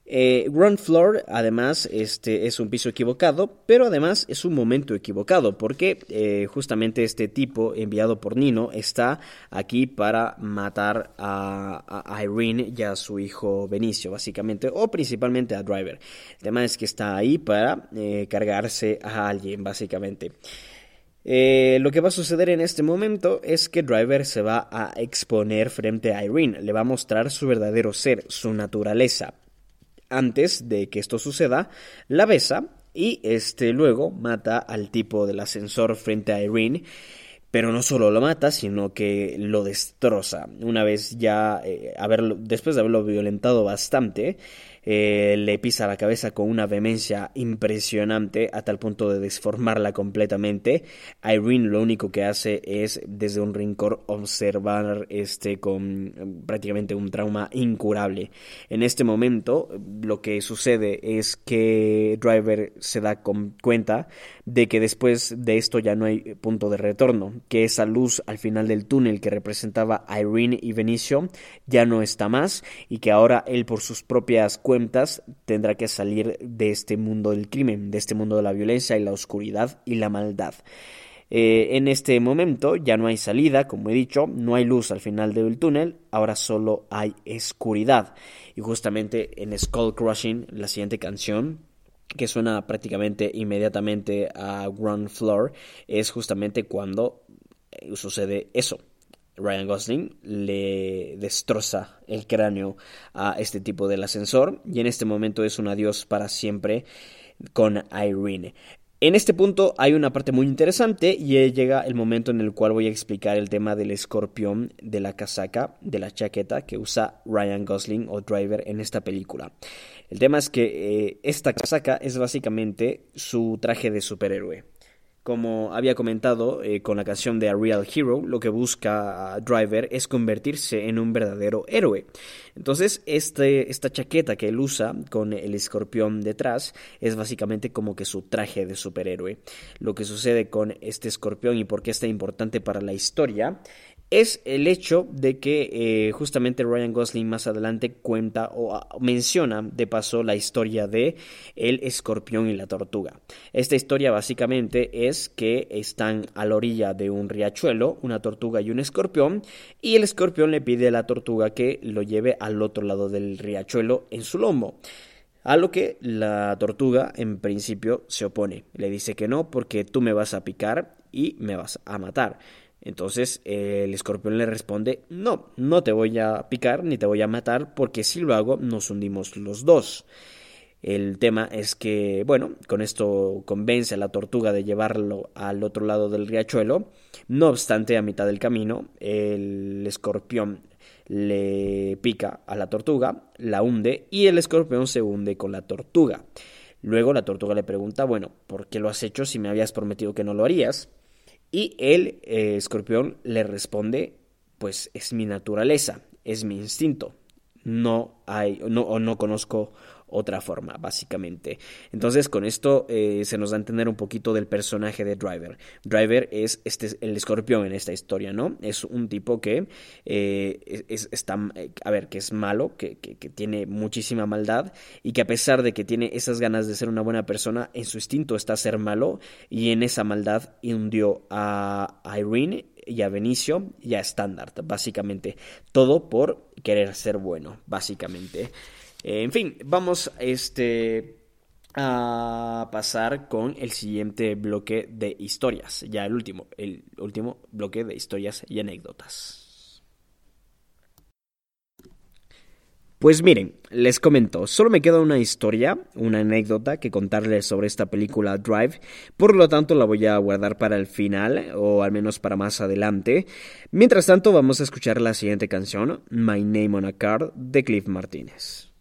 Eh, ground floor, además, este es un piso equivocado, pero además es un momento equivocado, porque eh, justamente este tipo enviado por Nino está aquí para matar a, Irene y a su hijo Benicio, básicamente, o principalmente a Driver. El tema es que está ahí para eh, cargarse a alguien, básicamente. lo que va a suceder en este momento es que Driver se va a exponer frente a Irene, le va a mostrar su verdadero ser, su naturaleza antes de que esto suceda, la besa y este luego mata al tipo del ascensor frente a Irene. Pero no solo lo mata, sino que lo destroza. Una vez ya, eh, después de haberlo violentado bastante, eh, le pisa la cabeza con una vehemencia impresionante a tal punto de desformarla completamente. Irene lo único que hace es desde un rincón observar este con eh, prácticamente un trauma incurable. En este momento lo que sucede es que Driver se da cuenta de que después de esto ya no hay punto de retorno, que esa luz al final del túnel que representaba Irene y Benicio ya no está más y que ahora él por sus propias tendrá que salir de este mundo del crimen, de este mundo de la violencia y la oscuridad y la maldad. Eh, en este momento ya no hay salida, como he dicho, no hay luz al final del túnel, ahora solo hay oscuridad. Y justamente en Skull Crushing, la siguiente canción, que suena prácticamente inmediatamente a Ground Floor, es justamente cuando eh, sucede eso. Ryan Gosling le destroza el cráneo a este tipo del ascensor y en este momento es un adiós para siempre con Irene. En este punto hay una parte muy interesante y llega el momento en el cual voy a explicar el tema del escorpión de la casaca, de la chaqueta que usa Ryan Gosling o Driver en esta película. El tema es que eh, esta casaca es básicamente su traje de superhéroe como había comentado eh, con la canción de A Real Hero, lo que busca Driver es convertirse en un verdadero héroe. Entonces, este, esta chaqueta que él usa con el escorpión detrás es básicamente como que su traje de superhéroe. Lo que sucede con este escorpión y por qué está importante para la historia es el hecho de que eh, justamente Ryan Gosling más adelante cuenta o ah, menciona de paso la historia de el escorpión y la tortuga. Esta historia básicamente es que están a la orilla de un riachuelo, una tortuga y un escorpión, y el escorpión le pide a la tortuga que lo lleve al otro lado del riachuelo en su lomo. A lo que la tortuga en principio se opone. Le dice que no porque tú me vas a picar y me vas a matar. Entonces el escorpión le responde, no, no te voy a picar ni te voy a matar porque si lo hago nos hundimos los dos. El tema es que, bueno, con esto convence a la tortuga de llevarlo al otro lado del riachuelo. No obstante, a mitad del camino, el escorpión le pica a la tortuga, la hunde y el escorpión se hunde con la tortuga. Luego la tortuga le pregunta, bueno, ¿por qué lo has hecho si me habías prometido que no lo harías? Y el eh, escorpión le responde, pues es mi naturaleza, es mi instinto. No hay, no, o no conozco otra forma, básicamente. Entonces, con esto eh, se nos da a entender un poquito del personaje de Driver. Driver es este, el escorpión en esta historia, ¿no? Es un tipo que eh, es, está, a ver, que es malo, que, que, tiene muchísima maldad y que a pesar de que tiene esas ganas de ser una buena persona, en su instinto está ser malo y en esa maldad hundió a Irene y a Benicio y a Standard, básicamente. Todo por querer ser bueno, básicamente. Eh, en fin, vamos este, a pasar con el siguiente bloque de historias, ya el último, el último bloque de historias y anécdotas. Pues miren, les comento, solo me queda una historia, una anécdota que contarles sobre esta película Drive, por lo tanto la voy a guardar para el final, o al menos para más adelante. Mientras tanto, vamos a escuchar la siguiente canción, My Name on a Card, de Cliff Martínez.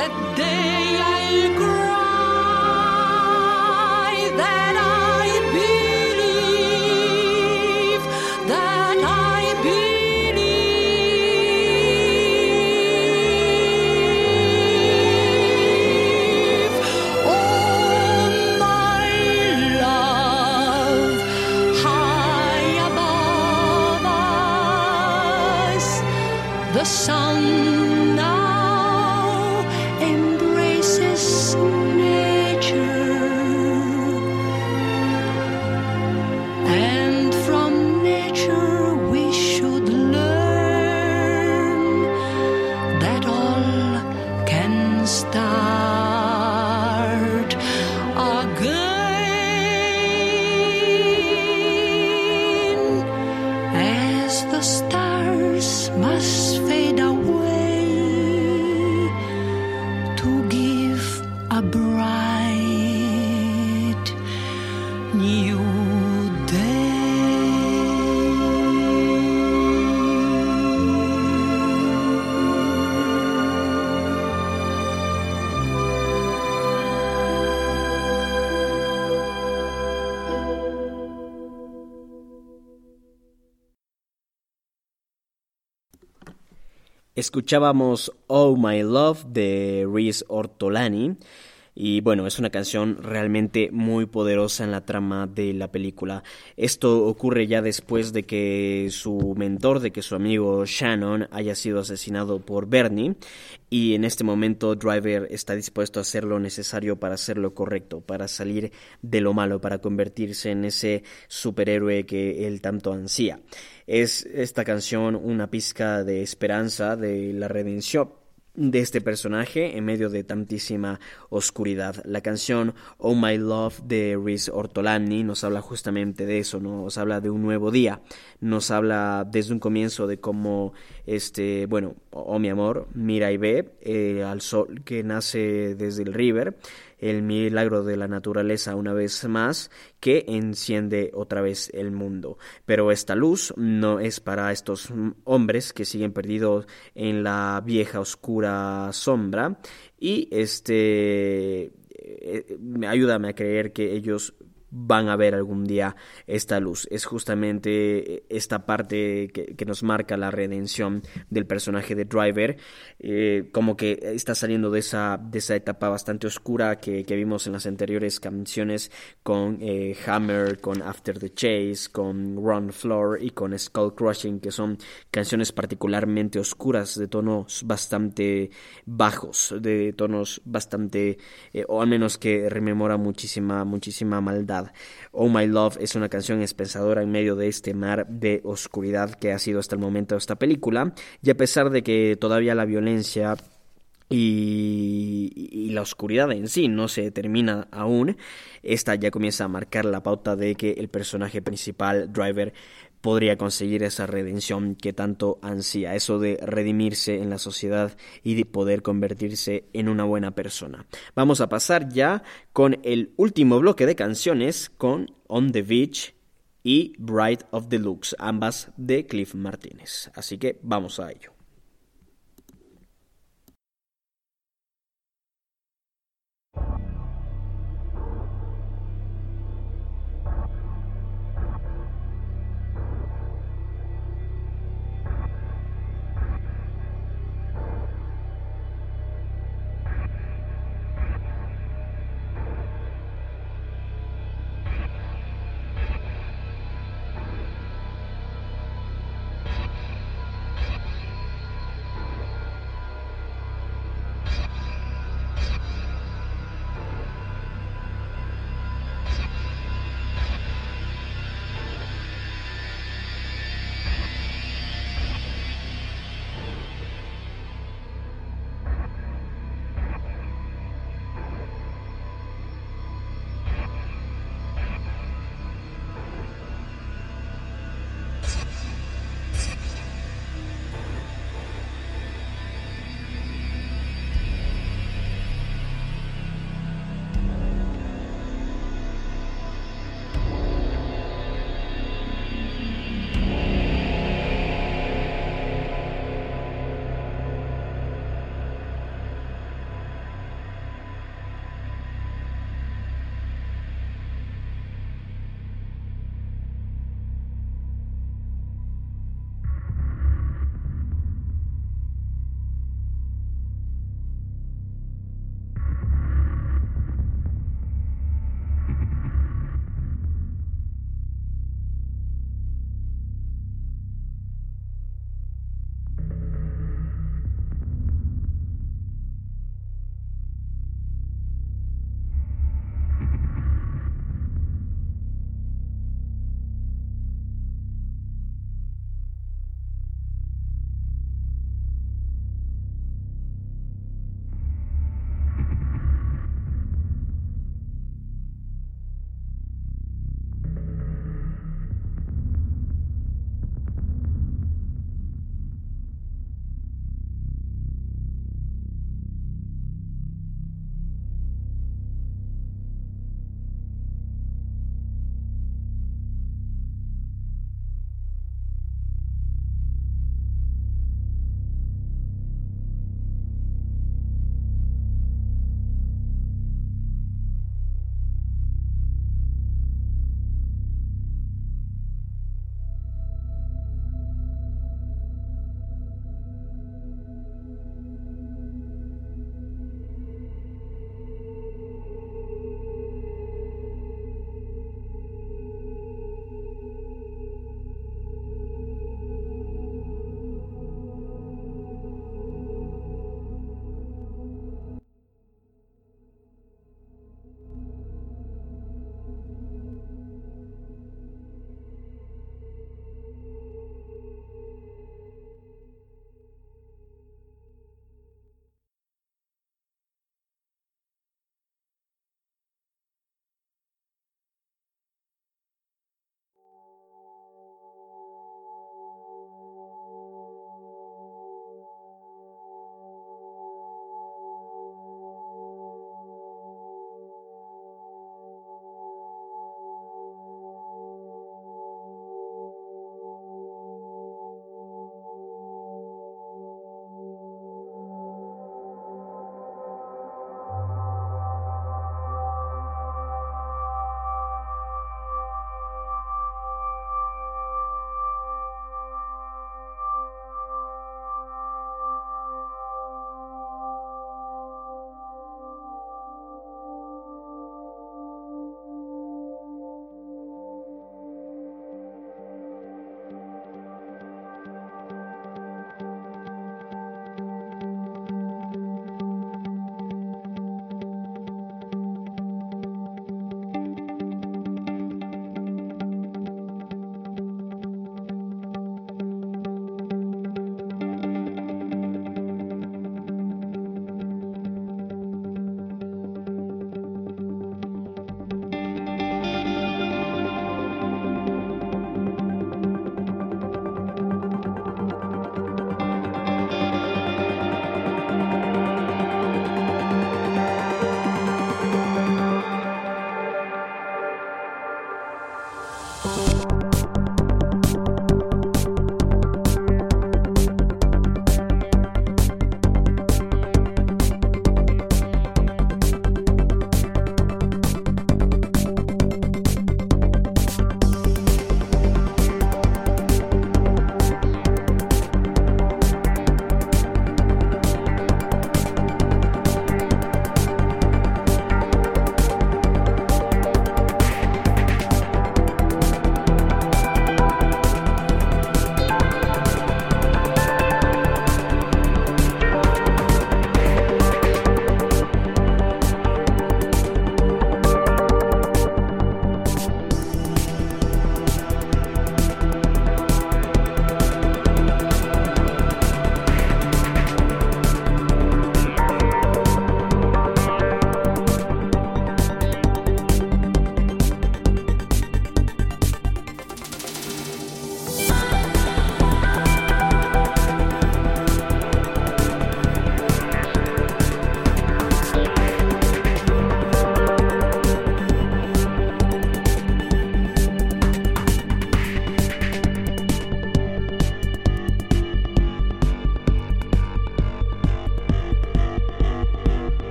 that day I grew. Escuchábamos Oh My Love de Reese Ortolani. Y bueno, es una canción realmente muy poderosa en la trama de la película. Esto ocurre ya después de que su mentor, de que su amigo Shannon haya sido asesinado por Bernie. Y en este momento Driver está dispuesto a hacer lo necesario para hacer lo correcto, para salir de lo malo, para convertirse en ese superhéroe que él tanto ansía. Es esta canción una pizca de esperanza de la redención de este personaje en medio de tantísima oscuridad. La canción Oh My Love de Riz Ortolani nos habla justamente de eso, nos habla de un nuevo día, nos habla desde un comienzo de cómo este, bueno, oh mi amor, mira y ve eh, al sol que nace desde el river el milagro de la naturaleza una vez más que enciende otra vez el mundo. Pero esta luz no es para estos hombres que siguen perdidos en la vieja oscura sombra y este eh, ayúdame a creer que ellos van a ver algún día esta luz. Es justamente esta parte que, nos marca la redención del personaje de Driver, eh, como que está saliendo de esa, de esa etapa bastante oscura que, vimos en las anteriores canciones con eh, Hammer, con After the Chase, con Run Floor y con Skull Crushing, que son canciones particularmente oscuras, de tonos bastante bajos, de tonos bastante, eh, o al menos que rememora muchísima, muchísima maldad Oh My Love es una canción espensadora en medio de este mar de oscuridad que ha sido hasta el momento esta película, y a pesar de que todavía la violencia y, la oscuridad en sí no se termina aún, esta ya comienza a marcar la pauta de que el personaje principal, Driver, podría conseguir esa redención que tanto ansía, eso de redimirse en la sociedad y de poder convertirse en una buena persona. Vamos a pasar ya con el último bloque de canciones con On the Beach y Bride of the Looks, ambas de Cliff Martínez. Así que vamos a ello.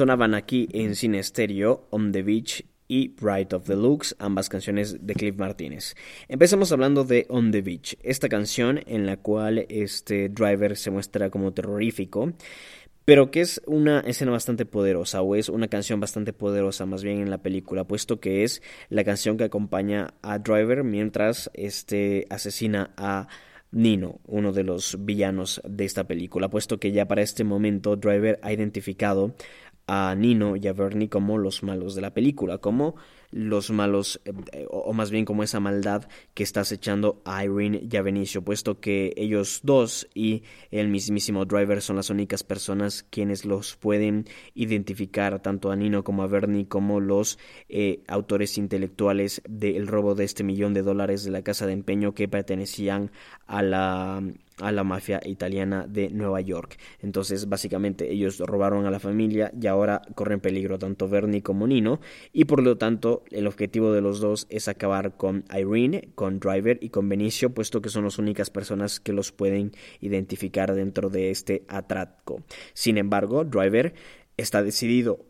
Sonaban aquí en cine estéreo On the Beach y Bright of the Looks, ambas canciones de Cliff Martínez. Empezamos hablando de On the Beach, esta canción en la cual este driver se muestra como terrorífico, pero que es una escena bastante poderosa, o es una canción bastante poderosa más bien en la película, puesto que es la canción que acompaña a Driver mientras este asesina a Nino, uno de los villanos de esta película, puesto que ya para este momento Driver ha identificado a Nino y a Bernie como los malos de la película, como los malos, eh, o más bien como esa maldad que está acechando a Irene y a Benicio, puesto que ellos dos y el mismísimo Driver son las únicas personas quienes los pueden identificar, tanto a Nino como a Bernie, como los eh, autores intelectuales del robo de este millón de dólares de la casa de empeño que pertenecían a la a la mafia italiana de Nueva York. Entonces, básicamente, ellos robaron a la familia y ahora corren peligro tanto Bernie como Nino. Y por lo tanto, el objetivo de los dos es acabar con Irene, con Driver y con Benicio, puesto que son las únicas personas que los pueden identificar dentro de este atraco. Sin embargo, Driver está decidido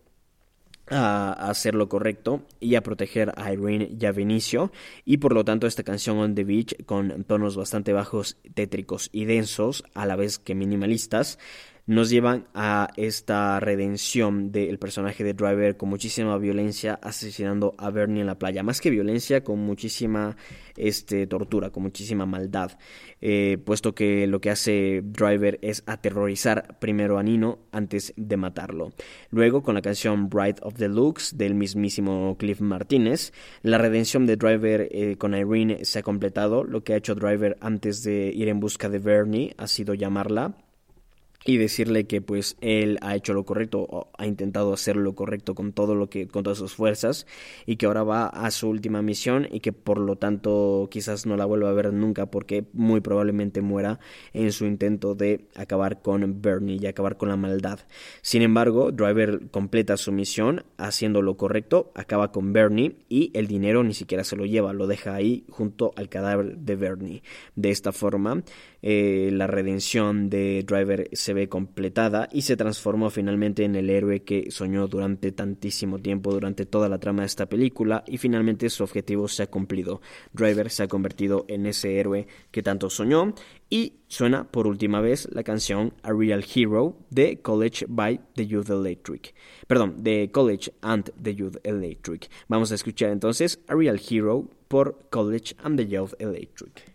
a hacer lo correcto y a proteger a Irene y a Vinicio. Y por lo tanto esta canción On the Beach con tonos bastante bajos, tétricos y densos a la vez que minimalistas nos llevan a esta redención del personaje de Driver con muchísima violencia asesinando a Bernie en la playa. Más que violencia, con muchísima este, tortura, con muchísima maldad. Eh, puesto que lo que hace Driver es aterrorizar primero a Nino antes de matarlo. Luego, con la canción Bright of the Looks del mismísimo Cliff Martínez, la redención de Driver eh, con Irene se ha completado. Lo que ha hecho Driver antes de ir en busca de Bernie ha sido llamarla y decirle que pues él ha hecho lo correcto o ha intentado hacer lo correcto con todo lo que con todas sus fuerzas y que ahora va a su última misión y que por lo tanto quizás no la vuelva a ver nunca porque muy probablemente muera en su intento de acabar con Bernie y acabar con la maldad. Sin embargo, Driver completa su misión haciendo lo correcto, acaba con Bernie y el dinero ni siquiera se lo lleva, lo deja ahí junto al cadáver de Bernie. De esta forma, eh, la redención de Driver se ve completada y se transformó finalmente en el héroe que soñó durante tantísimo tiempo, durante toda la trama de esta película y finalmente su objetivo se ha cumplido. Driver se ha convertido en ese héroe que tanto soñó y suena por última vez la canción A Real Hero de College by the Youth Electric. Perdón, de College and the Youth Electric. Vamos a escuchar entonces A Real Hero por College and the Youth Electric.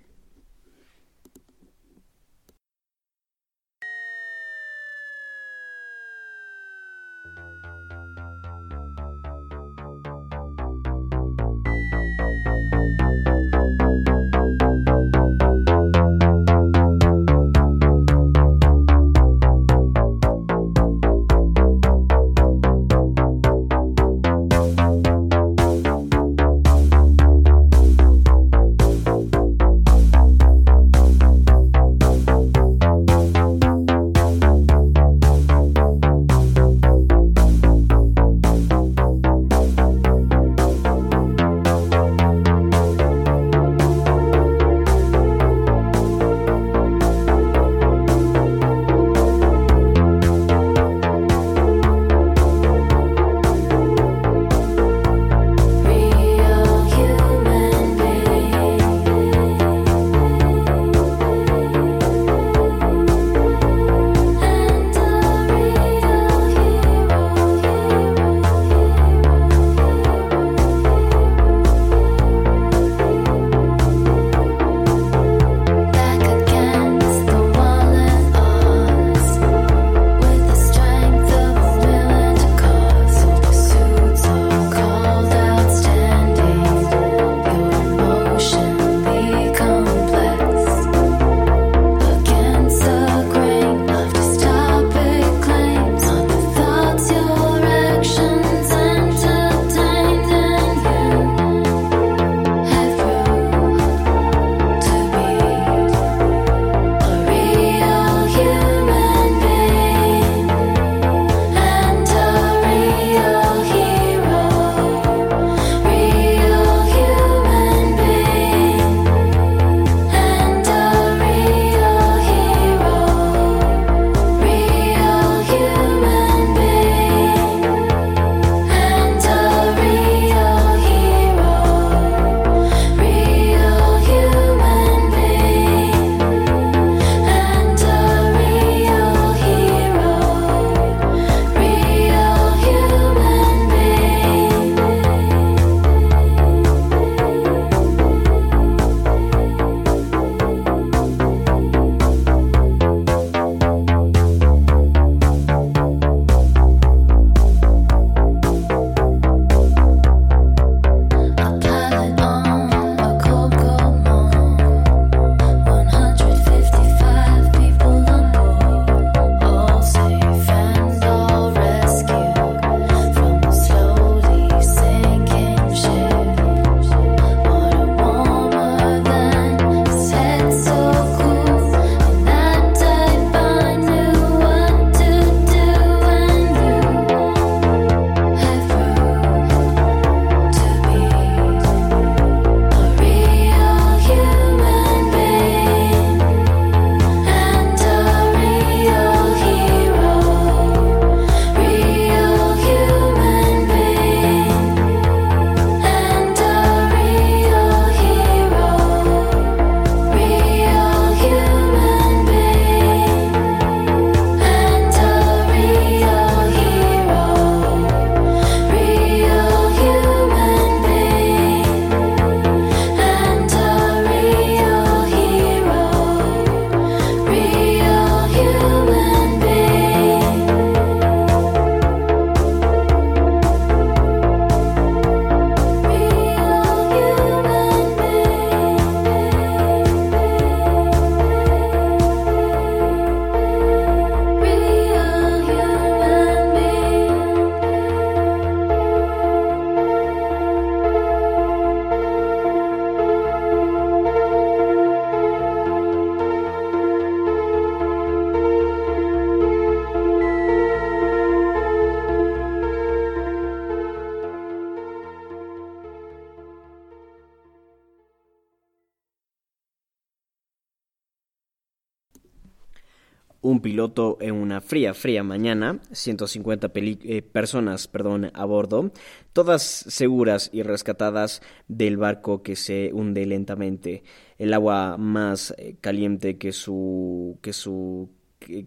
Fría, fría mañana, 150 eh, personas perdón, a bordo, todas seguras y rescatadas del barco que se hunde lentamente. El agua más eh, caliente que su, que su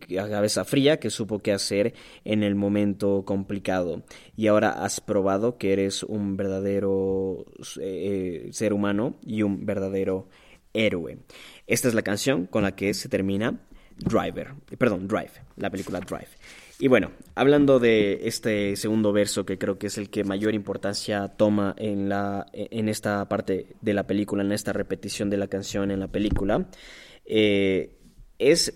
cabeza fría que supo qué hacer en el momento complicado. Y ahora has probado que eres un verdadero eh, ser humano y un verdadero héroe. Esta es la canción con la que se termina Driver, perdón, Drive, la película Drive. Y bueno, hablando de este segundo verso, que creo que es el que mayor importancia toma en, la, en esta parte de la película, en esta repetición de la canción en la película, eh, es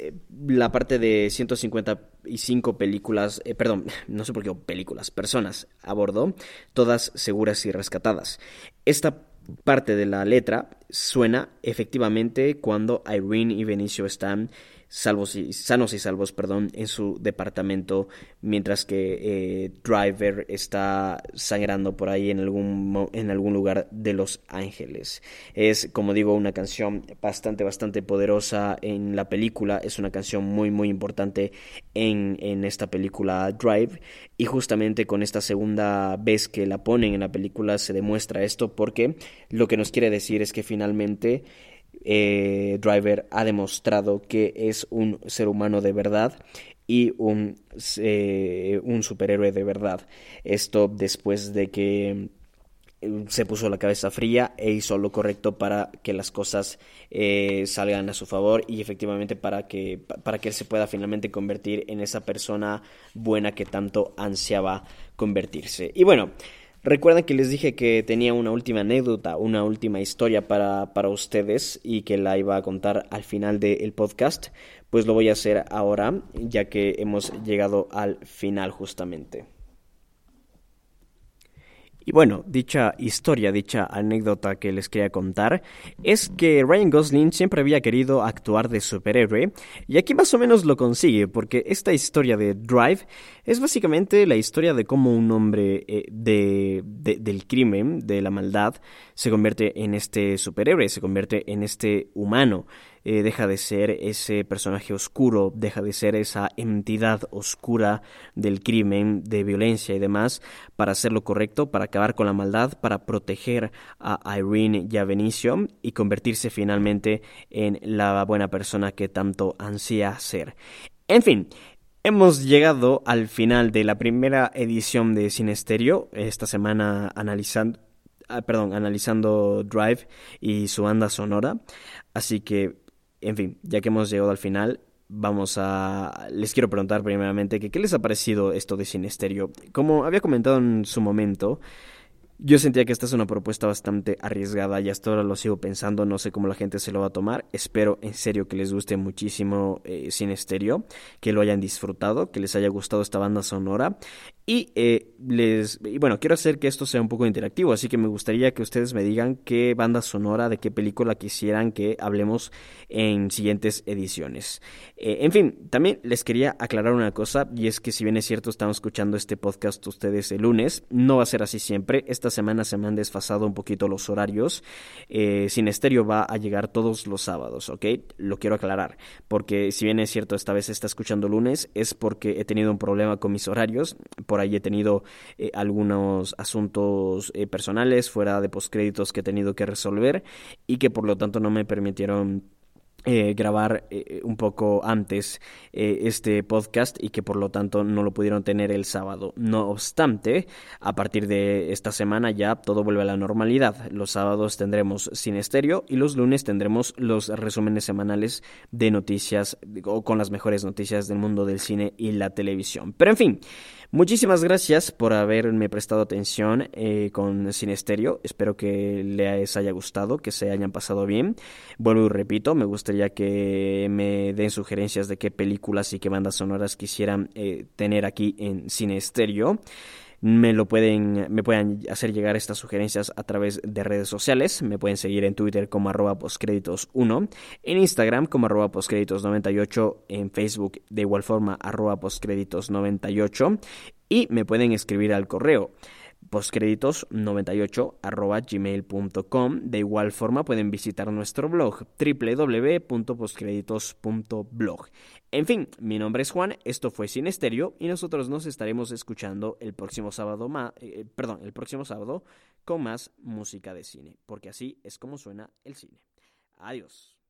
la parte de 155 películas, eh, perdón, no sé por qué películas, personas a bordo, todas seguras y rescatadas. Esta parte de la letra suena efectivamente cuando Irene y Benicio están salvos y, sanos y salvos perdón, en su departamento, mientras que eh, Driver está sangrando por ahí en algún, en algún lugar de Los Ángeles. Es, como digo, una canción bastante, bastante poderosa en la película, es una canción muy, muy importante en, en esta película Drive, y justamente con esta segunda vez que la ponen en la película se demuestra esto porque lo que nos quiere decir es que finalmente eh, Driver ha demostrado que es un ser humano de verdad y un, eh, un superhéroe de verdad. Esto después de que eh, se puso la cabeza fría e hizo lo correcto para que las cosas salgan a su favor y efectivamente para que, para que él se pueda finalmente convertir en esa persona buena que tanto ansiaba convertirse. Y bueno, Recuerden que les dije que tenía una última anécdota, una última historia para, para ustedes y que la iba a contar al final del podcast. Pues lo voy a hacer ahora, ya que hemos llegado al final justamente. Y bueno, dicha historia, dicha anécdota que les quería contar es que Ryan Gosling siempre había querido actuar de superhéroe y aquí más o menos lo consigue porque esta historia de Drive es básicamente la historia de cómo un hombre eh, de, del crimen, de la maldad, se convierte en este superhéroe, se convierte en este humano. Eh, deja de ser ese personaje oscuro, deja de ser esa entidad oscura del crimen, de violencia y demás, para hacer lo correcto, para acabar con la maldad, para proteger a Irene y a Benicio y convertirse finalmente en la buena persona que tanto ansía ser. En fin, Hemos llegado al final de la primera edición de Sinesterio, esta semana analizando, ah, perdón, analizando Drive y su banda sonora. Así que en fin, ya que hemos llegado al final, vamos a... Les quiero preguntar primeramente que qué les ha parecido esto de Sinesterio. Como había comentado en su momento, yo sentía que esta es una propuesta bastante arriesgada y hasta ahora lo sigo pensando, no sé cómo la gente se lo va a tomar. Espero en serio que les guste muchísimo eh, Sinesterio, que lo hayan disfrutado, que les haya gustado esta banda sonora y eh, les y bueno, quiero hacer que esto sea un poco interactivo, así que me gustaría que ustedes me digan qué banda sonora, de qué película quisieran que hablemos en siguientes ediciones. Eh, en fin, también les quería aclarar una cosa, y es que si bien es cierto, estamos escuchando este podcast ustedes el lunes, no va a ser así siempre. Semana se me han desfasado un poquito los horarios. Eh, Sin Estéreo va a llegar todos los sábados, ¿ok? Lo quiero aclarar, porque si bien es cierto, esta vez está escuchando lunes, es porque he tenido un problema con mis horarios por ahí he tenido eh, algunos asuntos eh, personales fuera de postcréditos que he tenido que resolver y que por lo tanto no me permitieron eh, grabar eh, un poco antes eh, este podcast y que por lo tanto no lo pudieron tener el sábado. No obstante, a partir de esta semana ya todo vuelve a la normalidad. Los sábados tendremos sin estéreo y los lunes tendremos los resúmenes semanales de noticias o con las mejores noticias del mundo del cine y la televisión. Pero en fin, muchísimas gracias por haberme prestado atención con Sin Estéreo. Espero que les haya gustado, que se hayan pasado bien. Vuelvo y repito, me gusta ya que me den sugerencias de qué películas y qué bandas sonoras quisieran eh, tener aquí en Cine Estéreo. Me lo pueden, me pueden hacer llegar estas sugerencias a través de redes sociales. Me pueden seguir en Twitter como arroba postcréditos1, en Instagram como arroba postcréditos98, en Facebook de igual forma arroba postcréditos98 y me pueden escribir al correo postcréditos98 De igual forma pueden visitar nuestro blog www.postcréditos.blog. En fin, mi nombre es Juan, esto fue Sin Estéreo y nosotros nos estaremos escuchando el próximo sábado, eh, perdón, el próximo sábado con más música de cine, porque así es como suena el cine. Adiós.